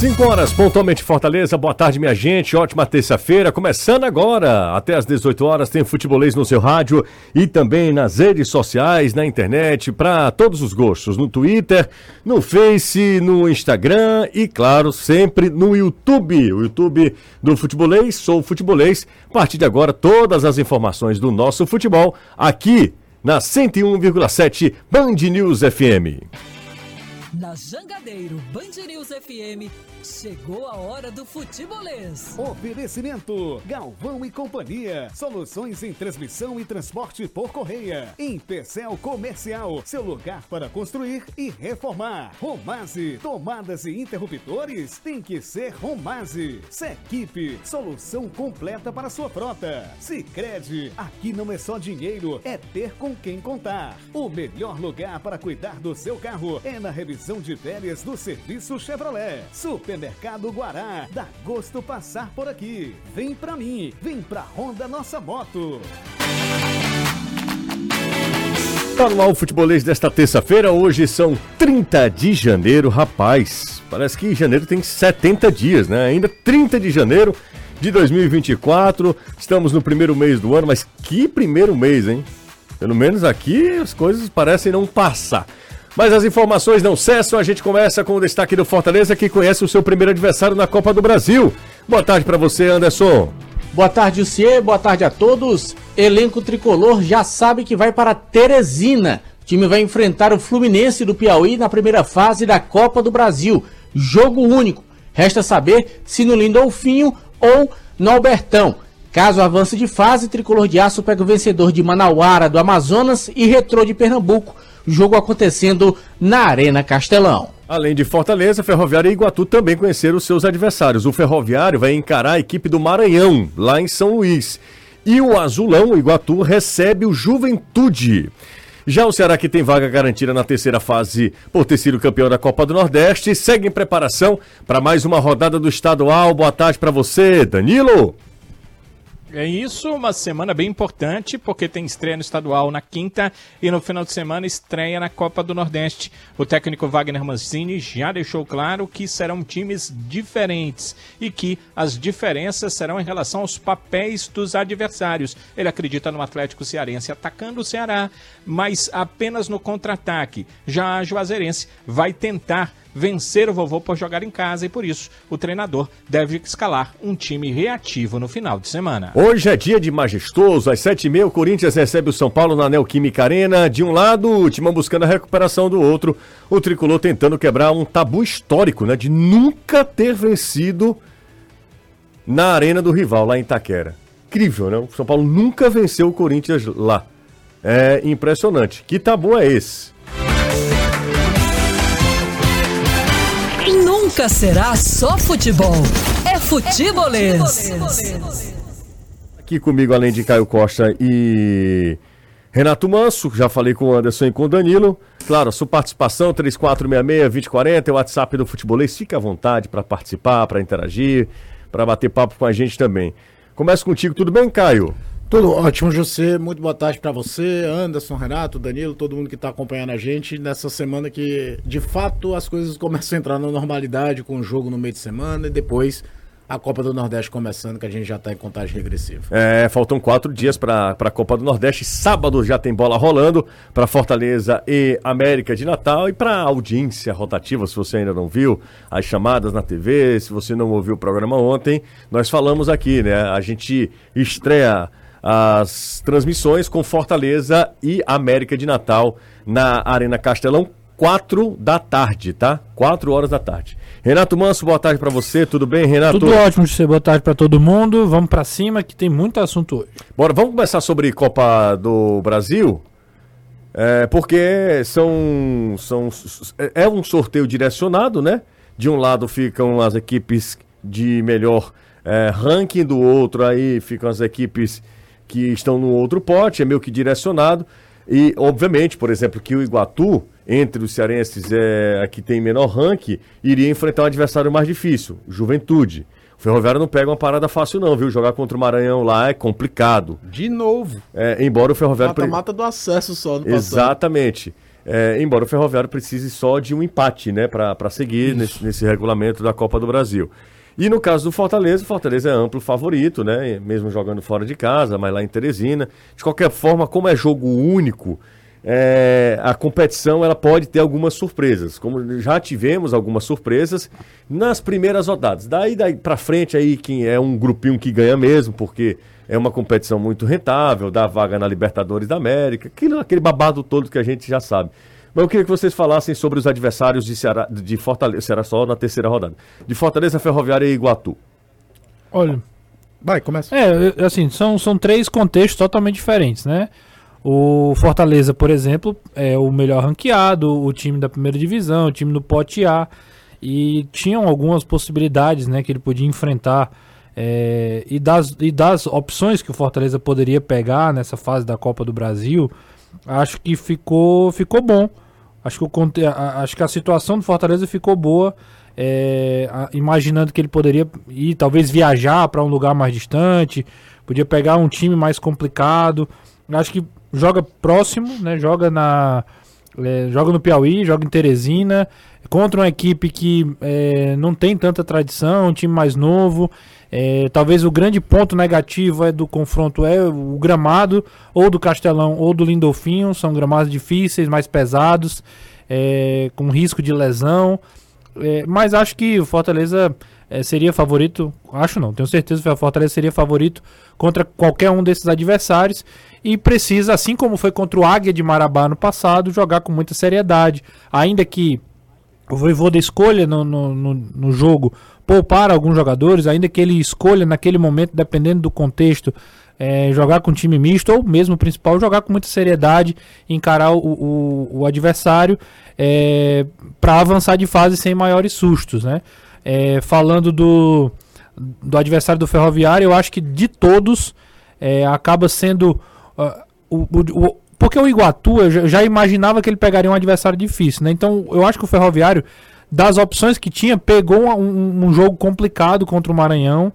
5 horas, pontualmente Fortaleza. Boa tarde, minha gente. Ótima terça-feira. Começando agora. Até às 18 horas tem futebolês no seu rádio e também nas redes sociais, na internet, para todos os gostos. No Twitter, no Face, no Instagram e, claro, sempre no YouTube. O YouTube do Futebolês, sou Futebolês. A partir de agora, todas as informações do nosso futebol aqui na 101,7 Band News FM. Na Jangadeiro Band News FM, chegou a hora do futebolês. Oferecimento: Galvão e Companhia. Soluções em transmissão e transporte por correia. Em Pecel Comercial, seu lugar para construir e reformar. Romase, tomadas e interruptores? Tem que ser Romase. Sequipe, solução completa para sua frota. Sicredi, aqui não é só dinheiro, é ter com quem contar. O melhor lugar para cuidar do seu carro é na revisão de férias do serviço Chevrolet. Supermercado Guará. Dá gosto passar por aqui. Vem pra mim. Vem pra Honda Nossa Moto. Tá no ar o futebolês desta terça-feira. Hoje são 30 de janeiro, rapaz. Parece que janeiro tem 70 dias, né? Ainda 30 de janeiro de 2024. Estamos no primeiro mês do ano, mas que primeiro mês, hein? Pelo menos aqui as coisas parecem não passar. Mas as informações não cessam. A gente começa com o destaque do Fortaleza, que conhece o seu primeiro adversário na Copa do Brasil. Boa tarde para você, Anderson. Boa tarde, Lucier. Boa tarde a todos. Elenco tricolor já sabe que vai para Teresina. O time vai enfrentar o Fluminense do Piauí na primeira fase da Copa do Brasil. Jogo único. Resta saber se no Lindolfinho ou no Albertão. Caso avance de fase, Tricolor de Aço pega o vencedor de Manauara do Amazonas e Retrô de Pernambuco jogo acontecendo na Arena Castelão. Além de Fortaleza, Ferroviário e Iguatu também conheceram os seus adversários. O Ferroviário vai encarar a equipe do Maranhão, lá em São Luís. E o Azulão, o Iguatu, recebe o Juventude. Já o Ceará, que tem vaga garantida na terceira fase por ter sido campeão da Copa do Nordeste, segue em preparação para mais uma rodada do estadual. Boa tarde para você, Danilo. É isso, uma semana bem importante, porque tem estreia no estadual na quinta e no final de semana estreia na Copa do Nordeste. O técnico Wagner Mancini já deixou claro que serão times diferentes e que as diferenças serão em relação aos papéis dos adversários. Ele acredita no Atlético Cearense atacando o Ceará, mas apenas no contra-ataque. Já a Juazeirense vai tentar vencer o vovô por jogar em casa e por isso o treinador deve escalar um time reativo no final de semana. Hoje é dia de majestoso, às sete e meia o Corinthians recebe o São Paulo na Neoquímica Arena, de um lado o Timão buscando a recuperação do outro, o Tricolor tentando quebrar um tabu histórico, né, de nunca ter vencido na arena do rival lá em Itaquera. Incrível, né? O São Paulo nunca venceu o Corinthians lá. É impressionante. Que tabu é esse? Nunca será só futebol. É futebolês. Aqui comigo, além de Caio Costa e Renato Manso, já falei com o Anderson e com o Danilo. Claro, sua participação, 3466-2040, é o WhatsApp do Futebolês. Fique à vontade para participar, para interagir, para bater papo com a gente também. Começo contigo, tudo bem, Caio? Tudo ótimo, José. Muito boa tarde para você, Anderson, Renato, Danilo, todo mundo que está acompanhando a gente nessa semana que, de fato, as coisas começam a entrar na normalidade com o jogo no meio de semana e depois a Copa do Nordeste começando, que a gente já está em contagem regressiva. É, faltam quatro dias para a Copa do Nordeste. Sábado já tem bola rolando para Fortaleza e América de Natal e para audiência rotativa, se você ainda não viu as chamadas na TV, se você não ouviu o programa ontem, nós falamos aqui, né? A gente estreia as transmissões com Fortaleza e América de Natal na Arena Castelão, 4 da tarde, tá? 4 horas da tarde. Renato Manso, boa tarde para você, tudo bem, Renato? Tudo ótimo, você boa tarde para todo mundo. Vamos para cima que tem muito assunto hoje. Bora, vamos começar sobre Copa do Brasil. É, porque são, são é um sorteio direcionado, né? De um lado ficam as equipes de melhor é, ranking, do outro aí ficam as equipes que estão no outro pote, é meio que direcionado. E, obviamente, por exemplo, que o Iguatu, entre os cearenses é, a que tem menor ranking, iria enfrentar um adversário mais difícil, Juventude. O Ferroviário não pega uma parada fácil, não, viu? Jogar contra o Maranhão lá é complicado. De novo. É, embora o Ferroviário. Mata-mata do acesso só no Exatamente. É, embora o Ferroviário precise só de um empate, né, para seguir nesse, nesse regulamento da Copa do Brasil. E no caso do Fortaleza, o Fortaleza é amplo favorito, né? Mesmo jogando fora de casa, mas lá em Teresina. De qualquer forma, como é jogo único, é, a competição ela pode ter algumas surpresas. Como já tivemos algumas surpresas nas primeiras rodadas. Daí, daí para frente aí que é um grupinho que ganha mesmo, porque é uma competição muito rentável, dá vaga na Libertadores da América, aquele babado todo que a gente já sabe. Mas eu queria que vocês falassem sobre os adversários de, Ceará, de Fortaleza, Ceará só na terceira rodada. De Fortaleza, Ferroviária e Iguatu. Olha, Vai, começa. É, eu- assim, são, são três contextos totalmente diferentes, né? O Fortaleza, por exemplo, é o melhor ranqueado, o time da primeira divisão, o time do pote A, e tinham algumas possibilidades, né, que ele podia enfrentar, é, e, das, e das opções que o Fortaleza poderia pegar nessa fase da Copa do Brasil, acho que ficou, ficou bom. Acho que, o, acho que a situação do Fortaleza ficou boa, é, imaginando que ele poderia ir, talvez viajar para um lugar mais distante, podia pegar um time mais complicado. Acho que joga próximo, né? Joga na é, joga no Piauí, joga em Teresina, contra uma equipe que é, não tem tanta tradição, um time mais novo. É, talvez o grande ponto negativo é do confronto é o gramado, ou do Castelão ou do Lindolfinho, são gramados difíceis, mais pesados, é, com risco de lesão. É, mas acho que o Fortaleza é, seria favorito. Acho não, tenho certeza que o Fortaleza seria favorito contra qualquer um desses adversários. E precisa, assim como foi contra o Águia de Marabá no passado, jogar com muita seriedade. Ainda que o Voivoda escolha no, no, no, no jogo poupar alguns jogadores, ainda que ele escolha naquele momento, dependendo do contexto, é, jogar com time misto ou mesmo principal, jogar com muita seriedade, encarar o, o, o adversário para avançar de fase sem maiores sustos. Né? É, falando do, do adversário do Ferroviário, eu acho que de todos é, acaba sendo. ah, o, o- porque o Iguatu, eu já, já imaginava que ele pegaria um adversário difícil, né? Então eu acho que o Ferroviário, das opções que tinha, pegou um, um- jogo complicado contra o Maranhão.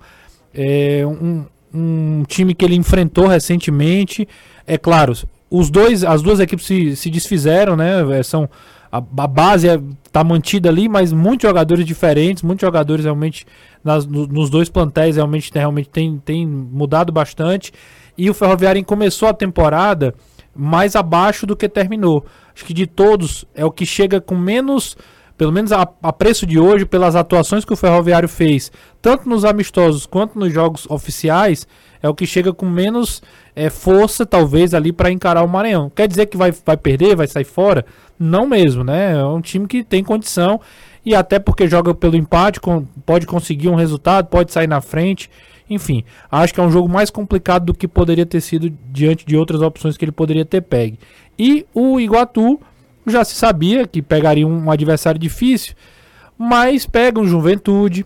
É, um, um time que ele enfrentou recentemente. É claro, os dois, as duas equipes se, se desfizeram, né? É, São, a, a base está mantida ali, mas muitos jogadores diferentes, muitos jogadores realmente nas- no- nos dois plantéis realmente, realmente tem, tem mudado bastante. E o Ferroviário começou a temporada mais abaixo do que terminou. Acho que de todos é o que chega com menos, pelo menos a, a preço de hoje, pelas atuações que o Ferroviário fez, tanto nos amistosos quanto nos jogos oficiais, é o que chega com menos é, força, talvez, ali para encarar o Maranhão. Quer dizer que vai, vai perder, vai sair fora? Não mesmo, né? É um time que tem condição e até porque joga pelo empate, com- pode conseguir um resultado, pode sair na frente. Enfim, acho que é um jogo mais complicado do que poderia ter sido diante de outras opções que ele poderia ter pegue. E o Iguatu já se sabia que pegaria um adversário difícil, mas pega um Juventude,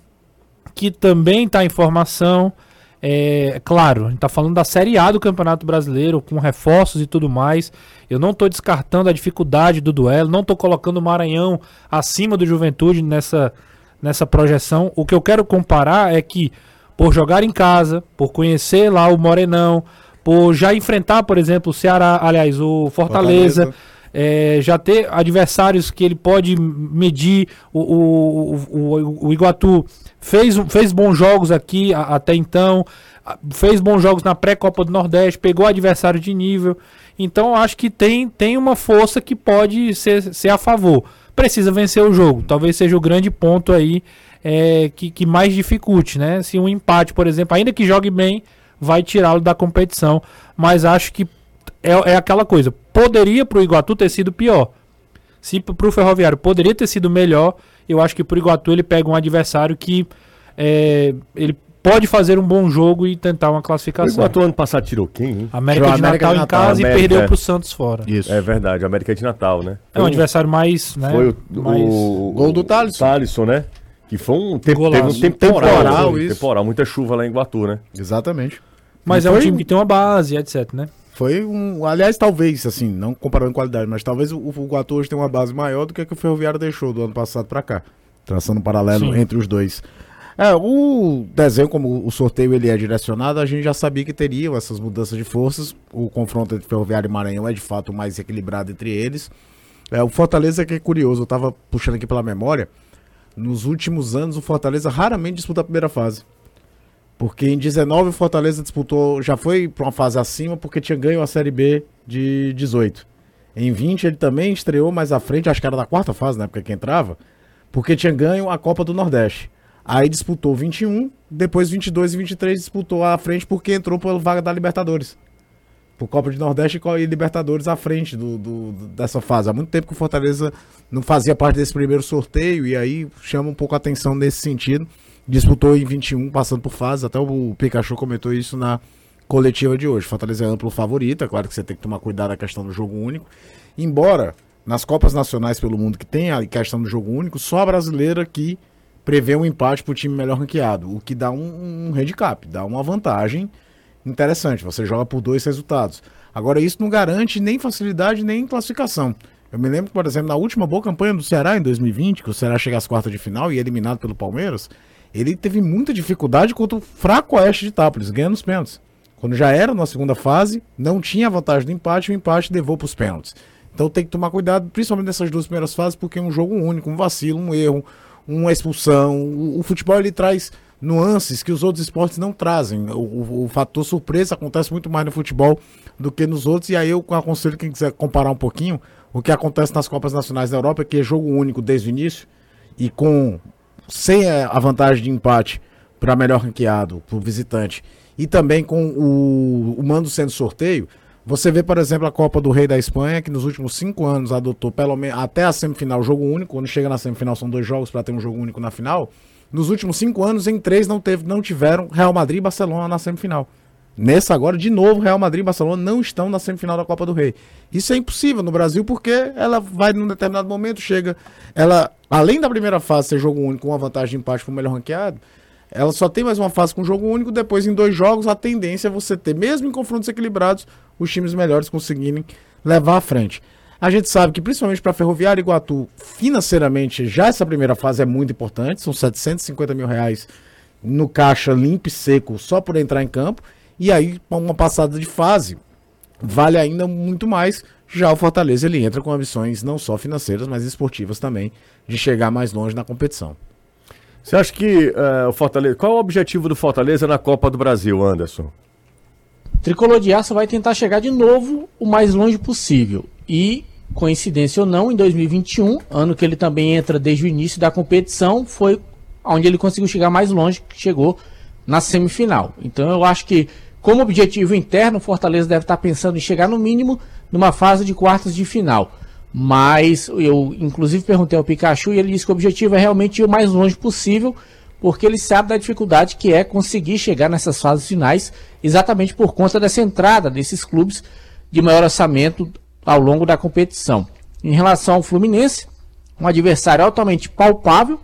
que também está em formação. É claro, a gente está falando da Série A do Campeonato Brasileiro, com reforços e tudo mais. Eu não estou descartando a dificuldade do duelo, não estou colocando o Maranhão acima do Juventude nessa, nessa projeção. O que eu quero comparar é que, por jogar em casa, por conhecer lá o Morenão, por já enfrentar, por exemplo, o Ceará, aliás, o Fortaleza. Fortaleza. É, já ter adversários que ele pode medir. O, o, o, o Iguatu fez, fez bons jogos aqui a- até então, fez bons jogos na pré-Copa do Nordeste, pegou adversário de nível. Então acho que tem, tem uma força que pode ser, ser a favor. Precisa vencer o jogo. Talvez seja o grande ponto aí é, que, que mais dificulte, né? Se um empate, por exemplo, ainda que jogue bem, vai tirá-lo da competição. Mas acho que é, é aquela coisa. Poderia pro Iguatu ter sido pior. Se p- pro Ferroviário poderia ter sido melhor, eu acho que pro Iguatu ele pega um adversário que é, ele pode fazer um bom jogo e tentar uma O classificação. Iguatu ano passado tirou quem, hein? América Tirou de América Natal de em Natal, casa e América, perdeu é. pro Santos fora. Isso. É verdade, América de Natal, né? É um adversário mais, né? Foi o, mais... o, Gol do Thalisson. Thalisson, né? Que foi um, tempo, Golaço. teve um tempo Temporal, temporal, isso. temporal, muita chuva lá em Iguatu, né? Exatamente. Mas E é um time que tem uma base, etc, né? Foi um. Aliás, talvez, assim, não comparando em qualidade, mas talvez o, o Guatu hoje tenha uma base maior do que a que o Ferroviário deixou do ano passado pra cá. Traçando um paralelo Sim. entre os dois. É, o desenho, como o sorteio ele é direcionado, a gente já sabia que teriam essas mudanças de forças. O confronto entre Ferroviário e Maranhão é de fato mais equilibrado entre eles. É, o Fortaleza que é curioso, eu tava puxando aqui pela memória. Nos últimos anos, o Fortaleza raramente disputa a primeira fase. Porque em 19 o Fortaleza disputou, já foi para uma fase acima, porque tinha ganho a Série B de 18. Em 20 ele também estreou mais à frente, acho que era da quarta fase na época que entrava, porque tinha ganho a Copa do Nordeste. Aí disputou 21, depois 22 e 23 disputou à frente porque entrou pela vaga da Libertadores. Por Copa de Nordeste e Libertadores à frente do, do, dessa fase. Há muito tempo que o Fortaleza não fazia parte desse primeiro sorteio e aí chama um pouco a atenção nesse sentido. Disputou em 21, passando por fase. Até o Pikachu comentou isso na coletiva de hoje. Fortaleza é amplo favorito, é claro que você tem que tomar cuidado na questão do jogo único. Embora nas Copas Nacionais pelo mundo que tem a questão do jogo único, só a brasileira que prevê um empate para o time melhor ranqueado, o que dá um, um handicap, dá uma vantagem interessante. Você joga por dois resultados. Agora, isso não garante nem facilidade nem classificação. Eu me lembro, por exemplo, na última boa campanha do Ceará em 2020, que o Ceará chega às quartas de final e é eliminado pelo Palmeiras, ele teve muita dificuldade contra o fraco Oeste de Itápolis, ganhando os pênaltis. Quando já era na segunda fase, não tinha vantagem do empate, o empate levou para os pênaltis. Então tem que tomar cuidado, principalmente nessas duas primeiras fases, porque é um jogo único, um vacilo, um erro, uma expulsão. O, o futebol ele traz nuances que os outros esportes não trazem. O, o, o, fator surpresa acontece muito mais no futebol do que nos outros. E aí eu aconselho quem quiser comparar um pouquinho o que acontece nas Copas Nacionais da Europa, que é jogo único desde o início e com sem a vantagem de empate para melhor ranqueado, para o visitante, e também com o, o mando sendo sorteio. Você vê, por exemplo, a Copa do Rei da Espanha, que nos últimos cinco anos adotou pelo menos até a semifinal jogo único. Quando chega na semifinal são dois jogos para ter um jogo único na final. Nos últimos cinco anos, em três não, teve, não tiveram Real Madrid e Barcelona na semifinal. Nessa agora, de novo, Real Madrid e Barcelona não estão na semifinal da Copa do Rei. Isso é impossível no Brasil porque ela vai num determinado momento, chega. Ela, além da primeira fase ser jogo único com uma vantagem de empate para o melhor ranqueado, ela só tem mais uma fase com jogo único. Depois, em dois jogos, a tendência é você ter, mesmo em confrontos equilibrados, os times melhores conseguirem levar à frente. A gente sabe que, principalmente para Ferroviária Iguatu, financeiramente, já essa primeira fase é muito importante. São 750 mil reais no caixa limpo e seco só por entrar em campo. E aí, uma passada de fase vale ainda muito mais. Já o Fortaleza ele entra com ambições não só financeiras, mas esportivas também, de chegar mais longe na competição. Você acha que uh, o Fortaleza. Qual é o objetivo do Fortaleza na Copa do Brasil, Anderson? Tricolor de Aço vai tentar chegar de novo o mais longe possível. E, coincidência ou não, em 2021, ano que ele também entra desde o início da competição, foi onde ele conseguiu chegar mais longe, que chegou na semifinal. Então eu acho que, como objetivo interno, o Fortaleza deve estar pensando em chegar no mínimo numa fase de quartas de final. Mas eu, inclusive, perguntei ao Pikachu e ele disse que o objetivo é realmente ir o mais longe possível porque ele sabe da dificuldade que é conseguir chegar nessas fases finais, exatamente por conta dessa entrada desses clubes de maior orçamento ao longo da competição. Em relação ao Fluminense, um adversário altamente palpável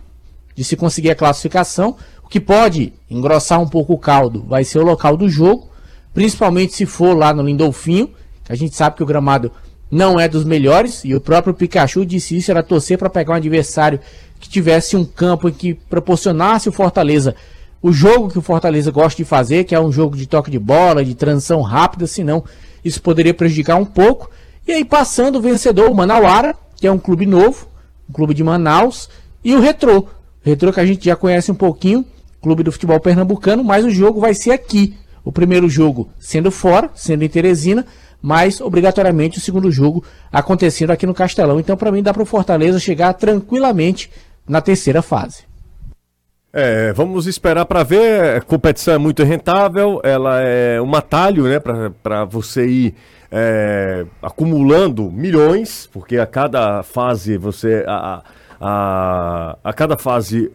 de se conseguir a classificação, o que pode engrossar um pouco o caldo vai ser o local do jogo, principalmente se for lá no Lindolfinho, que a gente sabe que o gramado não é dos melhores, e o próprio Pikachu disse isso, era torcer para pegar um adversário que tivesse um campo em que proporcionasse o Fortaleza o jogo que o Fortaleza gosta de fazer, que é um jogo de toque de bola, de transição rápida, senão isso poderia prejudicar um pouco. E aí passando o vencedor, o Manauara, que é um clube novo, um clube de Manaus, e o Retrô. Retrô que a gente já conhece um pouquinho, clube do futebol pernambucano, mas o jogo vai ser aqui. O primeiro jogo sendo fora, sendo em Teresina, mas obrigatoriamente o segundo jogo acontecendo aqui no Castelão. Então, para mim, dá para o Fortaleza chegar tranquilamente na terceira fase. É, vamos esperar para ver. A competição é muito rentável, ela é um atalho né, para você ir é, acumulando milhões, porque a cada fase você. A, a, a cada fase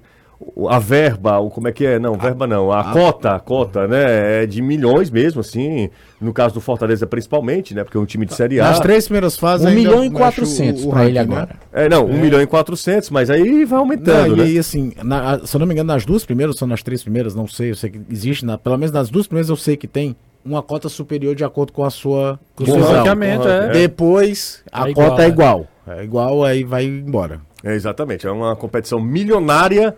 a verba, o como é que é? Não, verba não, a, a cota, a cota, né? É de milhões mesmo, assim. No caso do Fortaleza, principalmente, né? Porque é um time de Série A. Nas três primeiras fases, 1 milhão e 400 para ele né? agora. É, não, 1 é. milhão e 400, mas aí vai aumentando. Não, né? E aí, assim, na, se eu não me engano, nas duas primeiras, são nas três primeiras, não sei, eu sei que existe, na, pelo menos nas duas primeiras eu sei que tem uma cota superior de acordo com a sua. Com o seu ranqueamento, é. Depois, a é cota igual, é igual. É igual, aí vai embora. É, exatamente, é uma competição milionária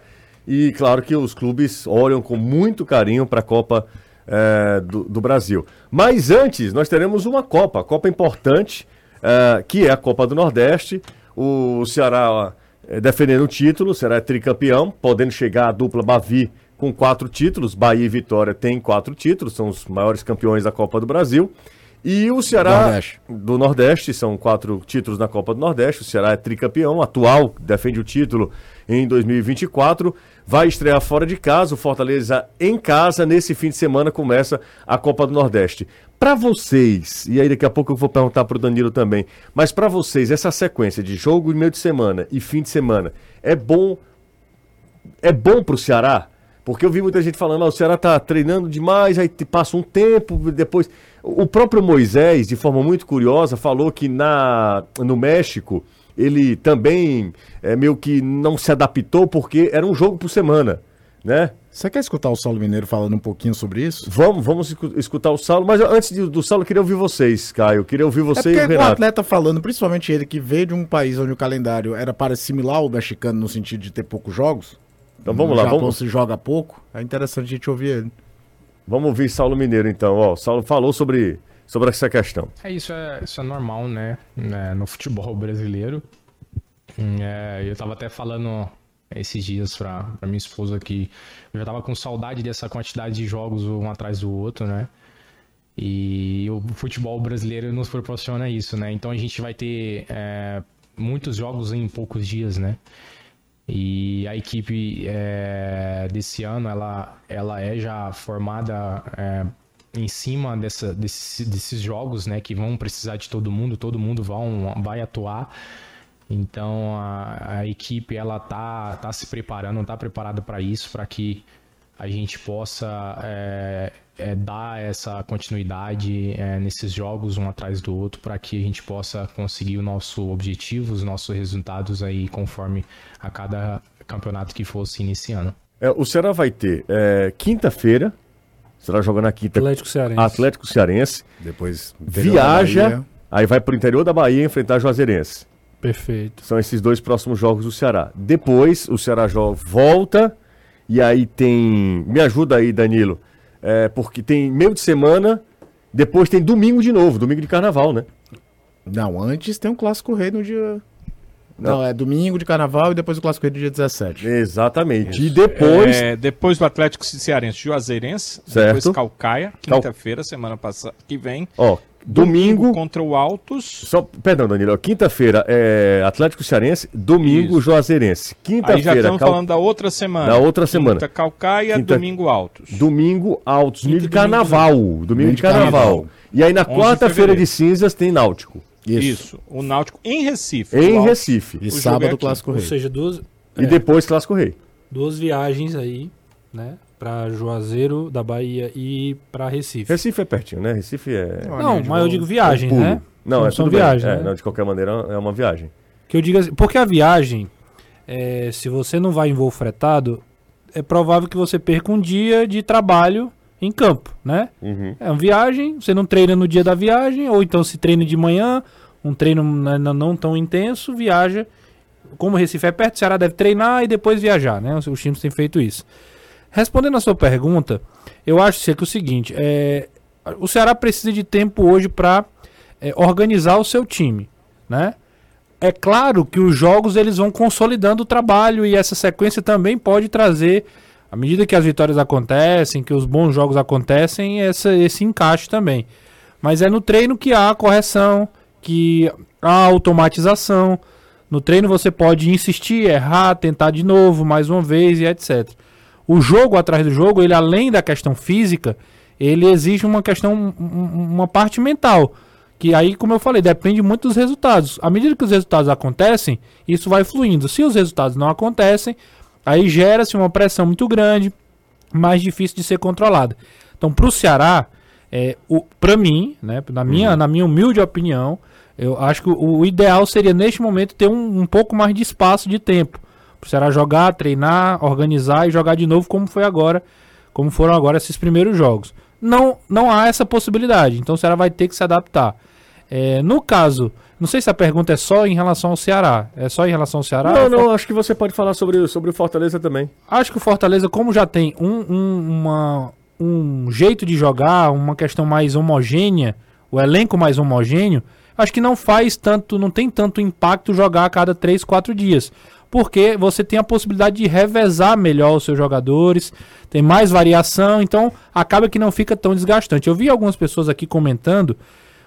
e claro que os clubes olham com muito carinho para a Copa é, do, do, Brasil. Mas antes, nós teremos uma Copa, Copa importante, é, que é a Copa do Nordeste. o Ceará é, defendendo o título, o Ceará é tricampeão, podendo chegar a dupla Bavi com quatro títulos. Bahia e Vitória têm quatro títulos, são os maiores campeões da Copa do Brasil. E o Ceará Nordeste. do Nordeste, são quatro títulos na Copa do Nordeste. O Ceará é tricampeão, atual, defende o título em 2024. Vai estrear fora de casa, o Fortaleza em casa. Nesse fim de semana começa a Copa do Nordeste. Para vocês, e aí daqui a pouco eu vou perguntar para o Danilo também, mas para vocês, essa sequência de jogo em meio de semana e fim de semana é bom é bom pro Ceará? Porque eu vi muita gente falando, ah, o Ceará tá treinando demais, aí passa um tempo, depois. O próprio Moisés, de forma muito curiosa, falou que na, no México ele também é, meio que não se adaptou porque era um jogo por semana, né? Você quer escutar o Saulo Mineiro falando um pouquinho sobre isso? Vamos, vamos escu- escutar o Saulo, mas antes do Saulo, eu queria ouvir vocês, Caio. Eu queria ouvir É você e o Renato. atleta falando, principalmente ele que veio de um país onde o calendário era para assimilar o mexicano no sentido de ter poucos jogos. Então vamos lá, Japão vamos, se joga pouco. É interessante a gente ouvir ele. vamos ouvir Saulo Mineiro então. Ó, o Saulo falou sobre, sobre essa questão. É isso, é, isso é normal, né? né, no futebol brasileiro. É, eu tava até falando esses dias pra, pra minha esposa que eu já tava com saudade dessa quantidade de jogos um atrás do outro, né? E o futebol brasileiro nos proporciona isso, né? Então a gente vai ter é, muitos jogos em poucos dias, né? E a equipe é, desse ano, ela, ela é já formada é, em cima dessa, desse- desses jogos, né? Que vão precisar de todo mundo, todo mundo vão, vai atuar. Então a, a equipe ela tá, tá se preparando, tá preparada para isso, para que a gente possa é, é, dar essa continuidade é, nesses jogos um atrás do outro, para que a gente possa conseguir o nosso objetivo, os nossos resultados aí conforme a cada campeonato que fosse iniciando. É, o Ceará vai ter é, quinta-feira, o Ceará joga na quinta, Atlético Cearense. Atlético Cearense, Depois viaja, aí vai pro interior da Bahia enfrentar Juazeirense. Perfeito. São esses dois próximos jogos do Ceará. Depois, o Ceará joga, volta, e aí tem. Me ajuda aí, Danilo. É, porque tem meio de semana, depois tem domingo de novo, domingo de carnaval, né? Não, antes tem um clássico rei no dia. Não, é domingo de carnaval e depois o clássico rei do dia 17. Exatamente. E depois. É, depois do Atlético Cearense, Juazeirense, Certo. depois Calcaia, quinta-feira, semana passada que vem. Ó, domingo. contra o Altos. Só, perdão, Danilo. Quinta-feira é Atlético Cearense, domingo Isso. Juazeirense. Aí já Quinta-feira, estamos Cal- falando da outra semana. Da outra semana. Quinta Calcaia, Quinta- domingo Altos. domingo Altos, domingo de domingo carnaval. Domingo de de carnaval. carnaval. E aí na 11 de quarta-feira fevereiro. de cinzas tem Náutico. Isso. O Náutico em Recife. Em Recife. E é sábado o clássico Ou rei. seja, duas, E É. depois Clássico Rei. duas viagens aí, né? Pra Juazeiro da Bahia e pra Recife. Recife é pertinho, né? Recife é. Não, mas eu digo viagem, pulo. né? Não, é são É, né? não, de qualquer maneira é uma viagem. Que eu diga assim, porque a viagem, é, se você não vai em voo fretado, é provável que você perca um dia de trabalho em campo, né? Uhum. É uma viagem, você não treina no dia da viagem, ou então se treina de manhã, um treino né, não tão intenso, viaja. Como o Recife é perto, o Ceará deve treinar e depois viajar, né? Os, times têm feito isso. Respondendo a sua pergunta, eu acho que é o seguinte: é, o Ceará precisa de tempo hoje para organizar o seu time, né? É claro que os jogos eles vão consolidando o trabalho e essa sequência também pode trazer, à medida que as vitórias acontecem, que os bons jogos acontecem, essa, esse encaixe também. Mas é no treino que há a correção, que há a automatização. No treino você pode insistir, errar, tentar de novo, mais uma vez e etc. O jogo atrás do jogo, ele além da questão física, ele exige uma questão, um- um- uma parte mental. Que aí, como eu falei, depende muito dos resultados. À medida que os resultados acontecem, isso vai fluindo. Se os resultados não acontecem, aí gera-se uma pressão muito grande, mais difícil de ser controlada. Então, para o Ceará, é, para mim, né, na, minha, na minha humilde opinião, eu acho que o, o ideal seria, neste momento, ter um, um pouco mais de espaço de tempo. Para o Ceará jogar, treinar, organizar e jogar de novo, como foi agora, como foram agora esses primeiros jogos. Não, não há essa possibilidade, então o Ceará vai ter que se adaptar. É, no caso, não sei se a pergunta é só em relação ao Ceará. É só em relação ao Ceará? não, não, acho que você pode falar sobre, sobre o Fortaleza também. Acho que o Fortaleza, como já tem um, um, uma- um jeito de jogar, uma questão mais homogênea, o elenco mais homogêneo, acho que não faz tanto, não tem tanto impacto jogar a cada 3, 4 dias. Porque você tem a possibilidade de revezar melhor os seus jogadores, tem mais variação, então acaba que não fica tão desgastante. Eu vi algumas pessoas aqui comentando,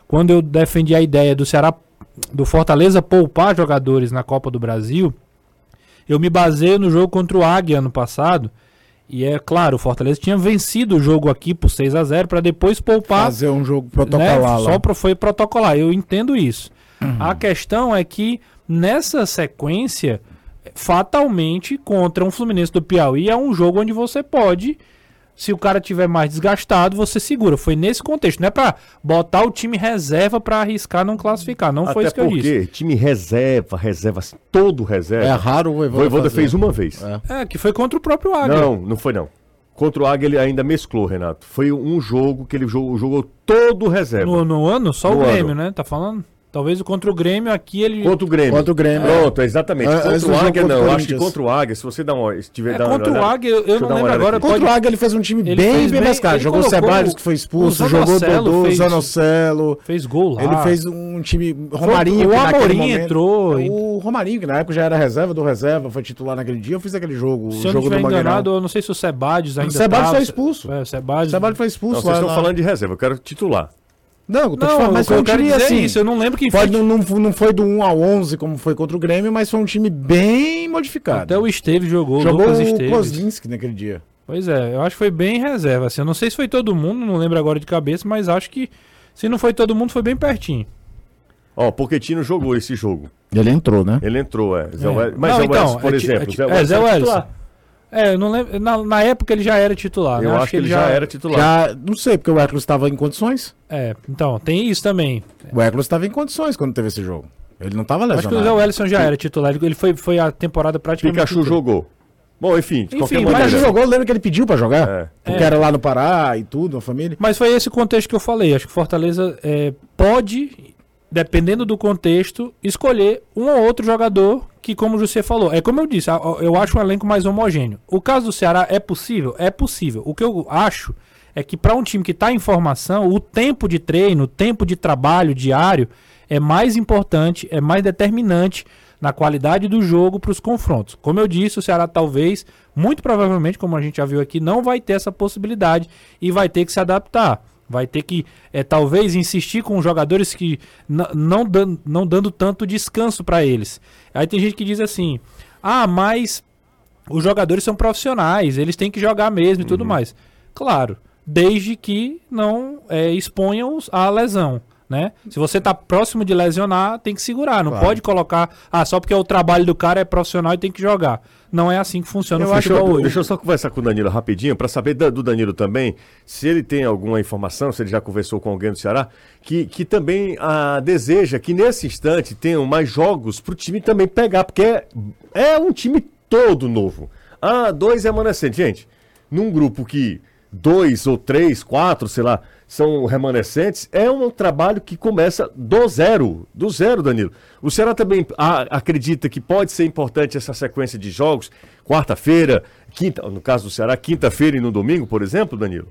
quando eu defendi a ideia do Ceará, do Fortaleza poupar jogadores na Copa do Brasil, eu me baseio no jogo contra o Águia ano passado. E é claro, o Fortaleza tinha vencido o jogo aqui por 6 a 0 para depois poupar. Fazer um jogo protocolar né? Só pro, foi protocolar. Eu entendo isso. A questão é que nessa sequência, fatalmente, contra um Fluminense do Piauí, é um jogo onde você pode. Se o cara tiver mais desgastado, você segura. Foi nesse contexto. Não é pra botar o time reserva pra arriscar não classificar. Não foi Até isso que eu disse. porque time reserva, reserva, assim, todo reserva. É raro o O Voivoda, Voivoda fez uma vez. É. É, que foi contra o próprio Águia. Não, não foi não. Contra o Águia ele ainda mesclou, Renato. Foi um jogo que ele jogou, jogou todo reserva. No, no ano, só No o Grêmio, ano. né? Tá falando? Talvez o contra o Grêmio aqui ele. Contra o Grêmio. Contra o Grêmio. Pronto, exatamente. É, contra o jogo Águia contra o não. Acho que contra o Águia, se você dá uma. Se tiver É, dá uma contra o Águia, eu- eu não lembro agora aqui. Contra o Águia ele fez um time Ele bem, bem bem- mais caro. ele Jogou o Ceballos, que foi expulso, o jogou o Dodô, o fez- Zanocelo. Fez gol lá. Ele fez um time. Romarinho. o que naquele Amorim momento- entrou. e- O Romarinho, que na época já era reserva do reserva, foi titular naquele dia. Eu fiz aquele jogo. Se o eu não jogo do enganado, eu não sei se o Sebadios ainda O Sebadios tava. foi expulso. É, o. Ceballos foi expulso vocês estão falando de reserva, eu quero titular. Não, eu tô te Não, falando, mas foi eu um quero time dizer é assim. isso, eu não lembro quem Pode, foi. não, não, não foi do 1 ao 11 como foi contra o Grêmio, mas foi um time bem modificado. Até o Esteves jogou, Jogou Lucas o Esteves. Kozinski naquele dia. Pois é, eu acho que foi bem reserva. Assim, eu não sei se foi todo mundo, não lembro agora de cabeça, mas acho que se não foi todo mundo, foi bem pertinho. Ó, o Pochettino jogou esse jogo. Ele entrou, né? Ele entrou, é. Zé É. Mas Não, Zé então, Welles, por é exemplo. é ti- é, Welles Zé Welles. É, eu não lembro. Na, na época ele já era titular, né? Eu acho que ele já era titular. Já, não sei, porque o Hércules estava em condições. É, então, tem isso também. O Hércules estava em condições quando teve esse jogo. Ele não estava Acho lesionado. que o Zé Wellison já era titular. Ele foi, foi a temporada praticamente. Pikachu inteira. jogou. Bom, enfim, de Enfim, qualquer mas O Pikachu maneira. jogou, lembra que ele pediu pra jogar? É. Porque É. era lá no Pará e tudo, a família. Mas foi esse contexto que eu falei. Acho que Fortaleza é, pode, dependendo do contexto, escolher um ou outro jogador que, como você falou, é como eu disse, eu acho um elenco mais homogêneo. O caso do Ceará é possível? É possível. O que eu acho é que para um time que está em formação, o tempo de treino, o tempo de trabalho diário é mais importante, é mais determinante na qualidade do jogo para os confrontos. Como eu disse, o Ceará talvez, muito provavelmente, como a gente já viu aqui, não vai ter essa possibilidade e vai ter que se adaptar. Vai ter que, é, talvez, insistir com jogadores que não, dan não dando tanto descanso para eles. Aí tem gente que diz assim: ah, mas os jogadores são profissionais, eles têm que jogar mesmo e tudo mais. Claro, desde que não é, exponham a lesão. Né? Se você tá próximo de lesionar, tem que segurar. Não Claro. pode colocar, ah, só porque o trabalho do cara é profissional e tem que jogar. Não é assim que funciona Eu o acho, futebol hoje. deixa eu só conversar com o Danilo rapidinho, para saber do Danilo também, se ele tem alguma informação, se ele já conversou com alguém do Ceará, que, que também ah, deseja que nesse instante tenham mais jogos para o time também pegar, porque é, é um time todo novo. Ah, dois remanescentes. Gente, num grupo que dois ou três, quatro, sei lá, são remanescentes, é um trabalho que começa do zero. Do zero, Danilo. O Ceará também acredita que pode ser importante essa sequência de jogos, quarta-feira, quinta, no caso do Ceará, quinta-feira e no domingo, por exemplo, Danilo?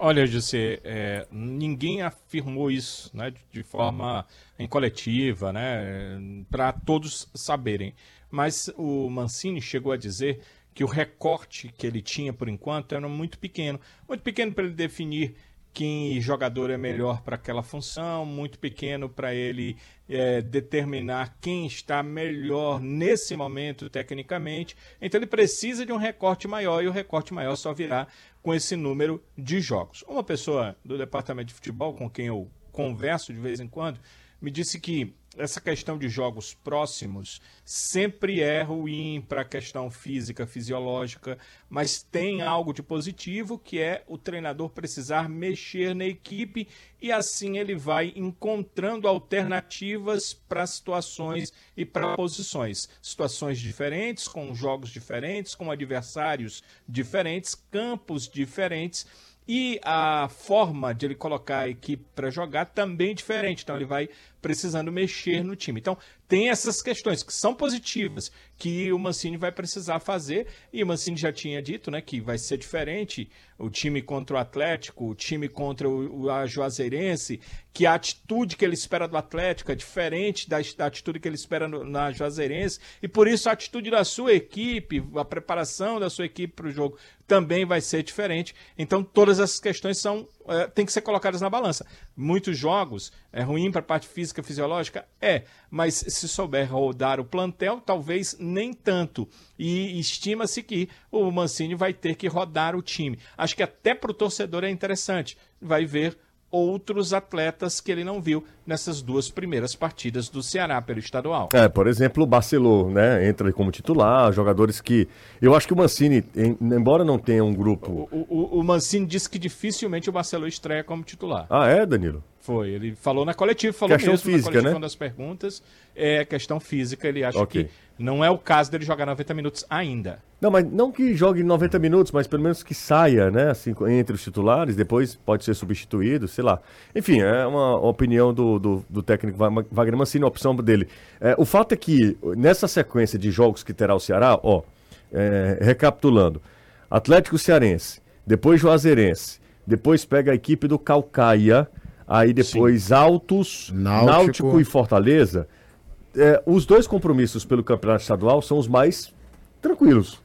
Olha, José, é, ninguém afirmou isso né, de, de forma em coletiva, né, para todos saberem. Mas o Mancini chegou a dizer que o recorte que ele tinha por enquanto era muito pequeno muito pequeno para ele definir quem jogador é melhor para aquela função, muito pequeno para ele é, determinar quem está melhor nesse momento tecnicamente. Então ele precisa de um recorte maior e o recorte maior só virá com esse número de jogos. Uma pessoa do departamento de futebol com quem eu converso de vez em quando me disse que essa questão de jogos próximos sempre é ruim para a questão física, fisiológica, mas tem algo de positivo que é o treinador precisar mexer na equipe e assim ele vai encontrando alternativas para situações e para posições. Situações diferentes, com jogos diferentes, com adversários diferentes, campos diferentes. E a forma de ele colocar a equipe para jogar também é diferente. Então ele vai precisando mexer no time. Então, tem essas questões que são positivas, que o Mancini vai precisar fazer, e o Mancini já tinha dito, né, que vai ser diferente o time contra o Atlético, o time contra o, a Juazeirense, que a atitude que ele espera do Atlético é diferente da, da atitude que ele espera no, na Juazeirense, e por isso a atitude da sua equipe, a preparação da sua equipe para o jogo também vai ser diferente. Então, todas essas questões são é, têm que ser colocadas na balança. Muitos jogos é ruim para a parte física fisiológica? É, mas se souber rodar o plantel, talvez nem tanto. E estima-se que o Mancini vai ter que rodar o time. Acho que até para o torcedor é interessante. Vai ver outros atletas que ele não viu nessas duas primeiras partidas do Ceará pelo estadual. É, por exemplo, o Barcelô, né, entra como titular, jogadores que eu acho que o Mancini, em, embora não tenha um grupo... O, o, o, Mancini disse que dificilmente o Barcelô estreia como titular. Ah, é, Danilo? Foi, ele falou na coletiva, falou questão mesmo física, na coletiva, né? uma das perguntas, é questão física, ele acha Ok. que não é o caso dele jogar 90 minutos ainda. Não, mas não que jogue 90 minutos, mas pelo menos que saia, né? Assim, entre os titulares, depois pode ser substituído, sei lá. Enfim, é uma opinião do, do, do técnico Wagner Mancini, a opção dele. É, o fato é que, nessa sequência de jogos que terá o Ceará, ó, é, recapitulando: Atlético Cearense, depois Juazeirense, depois pega a equipe do Calcaia, aí depois Altos, Náutico. Náutico e Fortaleza. É, os dois compromissos pelo campeonato estadual são os mais tranquilos.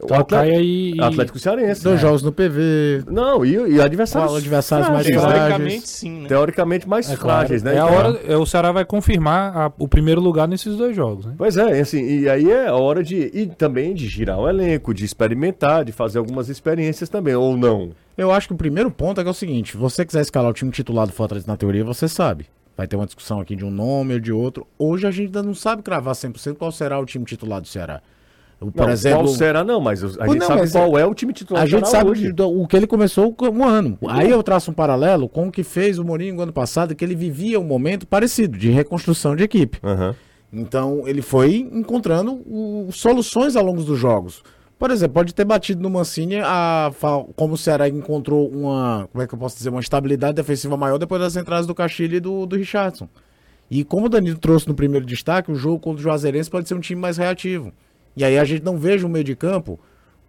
O Calcaia Atlético, e- Atlético Cearense. Dois né? jogos no PV. Não, e, e adversários, Qual adversários mais frágeis, né? frágeis? Teoricamente, sim, né? Teoricamente mais É claro. frágeis, né? É a Então, hora, é, o Ceará vai confirmar a- o primeiro lugar nesses dois jogos, né? Pois é, e assim, e aí é a hora de. E também de girar o elenco, de experimentar, de fazer algumas experiências também, ou não. Eu acho que o primeiro ponto é, que é o seguinte: se você quiser escalar o time titular do Fortaleza na teoria, você sabe. Vai ter uma discussão aqui de um nome ou de outro. Hoje a gente ainda não sabe cravar 100% qual será o time titular do Ceará. O- Por Não, exemplo, qual será, não, mas a gente não, sabe qual é o time titular a gente sabe hoje. o que ele começou com um ano. Aí eu traço um paralelo com o que fez o Mourinho no ano passado, que ele vivia um momento parecido de reconstrução de equipe. Aham. Então ele foi encontrando o- soluções ao longo dos jogos. Por exemplo, pode ter batido no Mancini a, como o Ceará encontrou uma, como é que eu posso dizer, uma estabilidade defensiva maior depois das entradas do Castilho e do, do Richardson. E como o Danilo trouxe no primeiro destaque, o jogo contra o Juazeirense pode ser um time mais reativo. E aí a gente não veja um meio de campo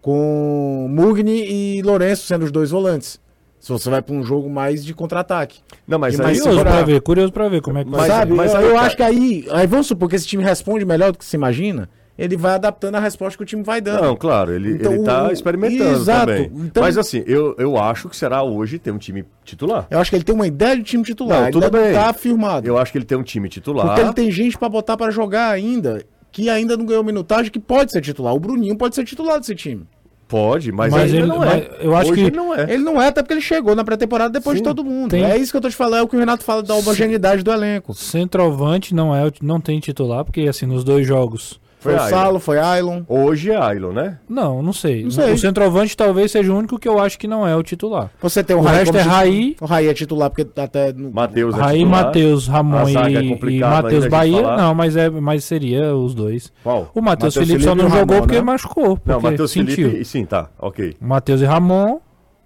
com Mugni e Lourenço sendo os dois volantes. Se você vai para um jogo mais de contra-ataque. Não, mas aí. Curioso pra ver, curioso pra ver como é que Mas- vai sabe? mas eu aí, eu cara- acho que aí, aí vamos supor que esse time responde melhor do que se imagina, ele vai adaptando a resposta que o time vai dando. Não, claro, ele, Então, ele tá o- experimentando Exato. também. Então- Mas assim, eu, eu acho que será hoje ter um time titular. Eu acho que ele tem uma ideia de time titular, Não, tudo bem. tá afirmado. Eu acho que ele tem um time titular. Porque ele tem gente pra botar pra jogar ainda, que ainda não ganhou minutagem, que pode ser titular. O Bruninho pode ser titular desse time. Pode, mas, Mas ele- não é. mas eu acho Hoje que- ele não é. Ele não é, até porque ele chegou na pré-temporada depois Sim. de todo mundo. Tem- É isso que eu tô te falando, é o que o Renato fala da homogeneidade do elenco. Centroavante não é, o- não tem titular, porque assim, nos dois jogos. Foi, o. Salo, foi Ailon. Hoje é Ailon, né? Não, não sei. Não sei. O centroavante talvez seja o único que eu acho que não é o titular. Você tem o, O Raí resto como é titular. Raí. O Raí é titular porque até... No... Matheus é Aí titular. Matheus, Ramon é e, e complicado Matheus Bahia. falar. Não, mas, é, mas seria os dois. Qual? O Matheus Felipe só não e o jogou Ramon, porque né? machucou. Porque Não, Matheus. Felipe. Sim, tá, ok. Matheus e Ramon,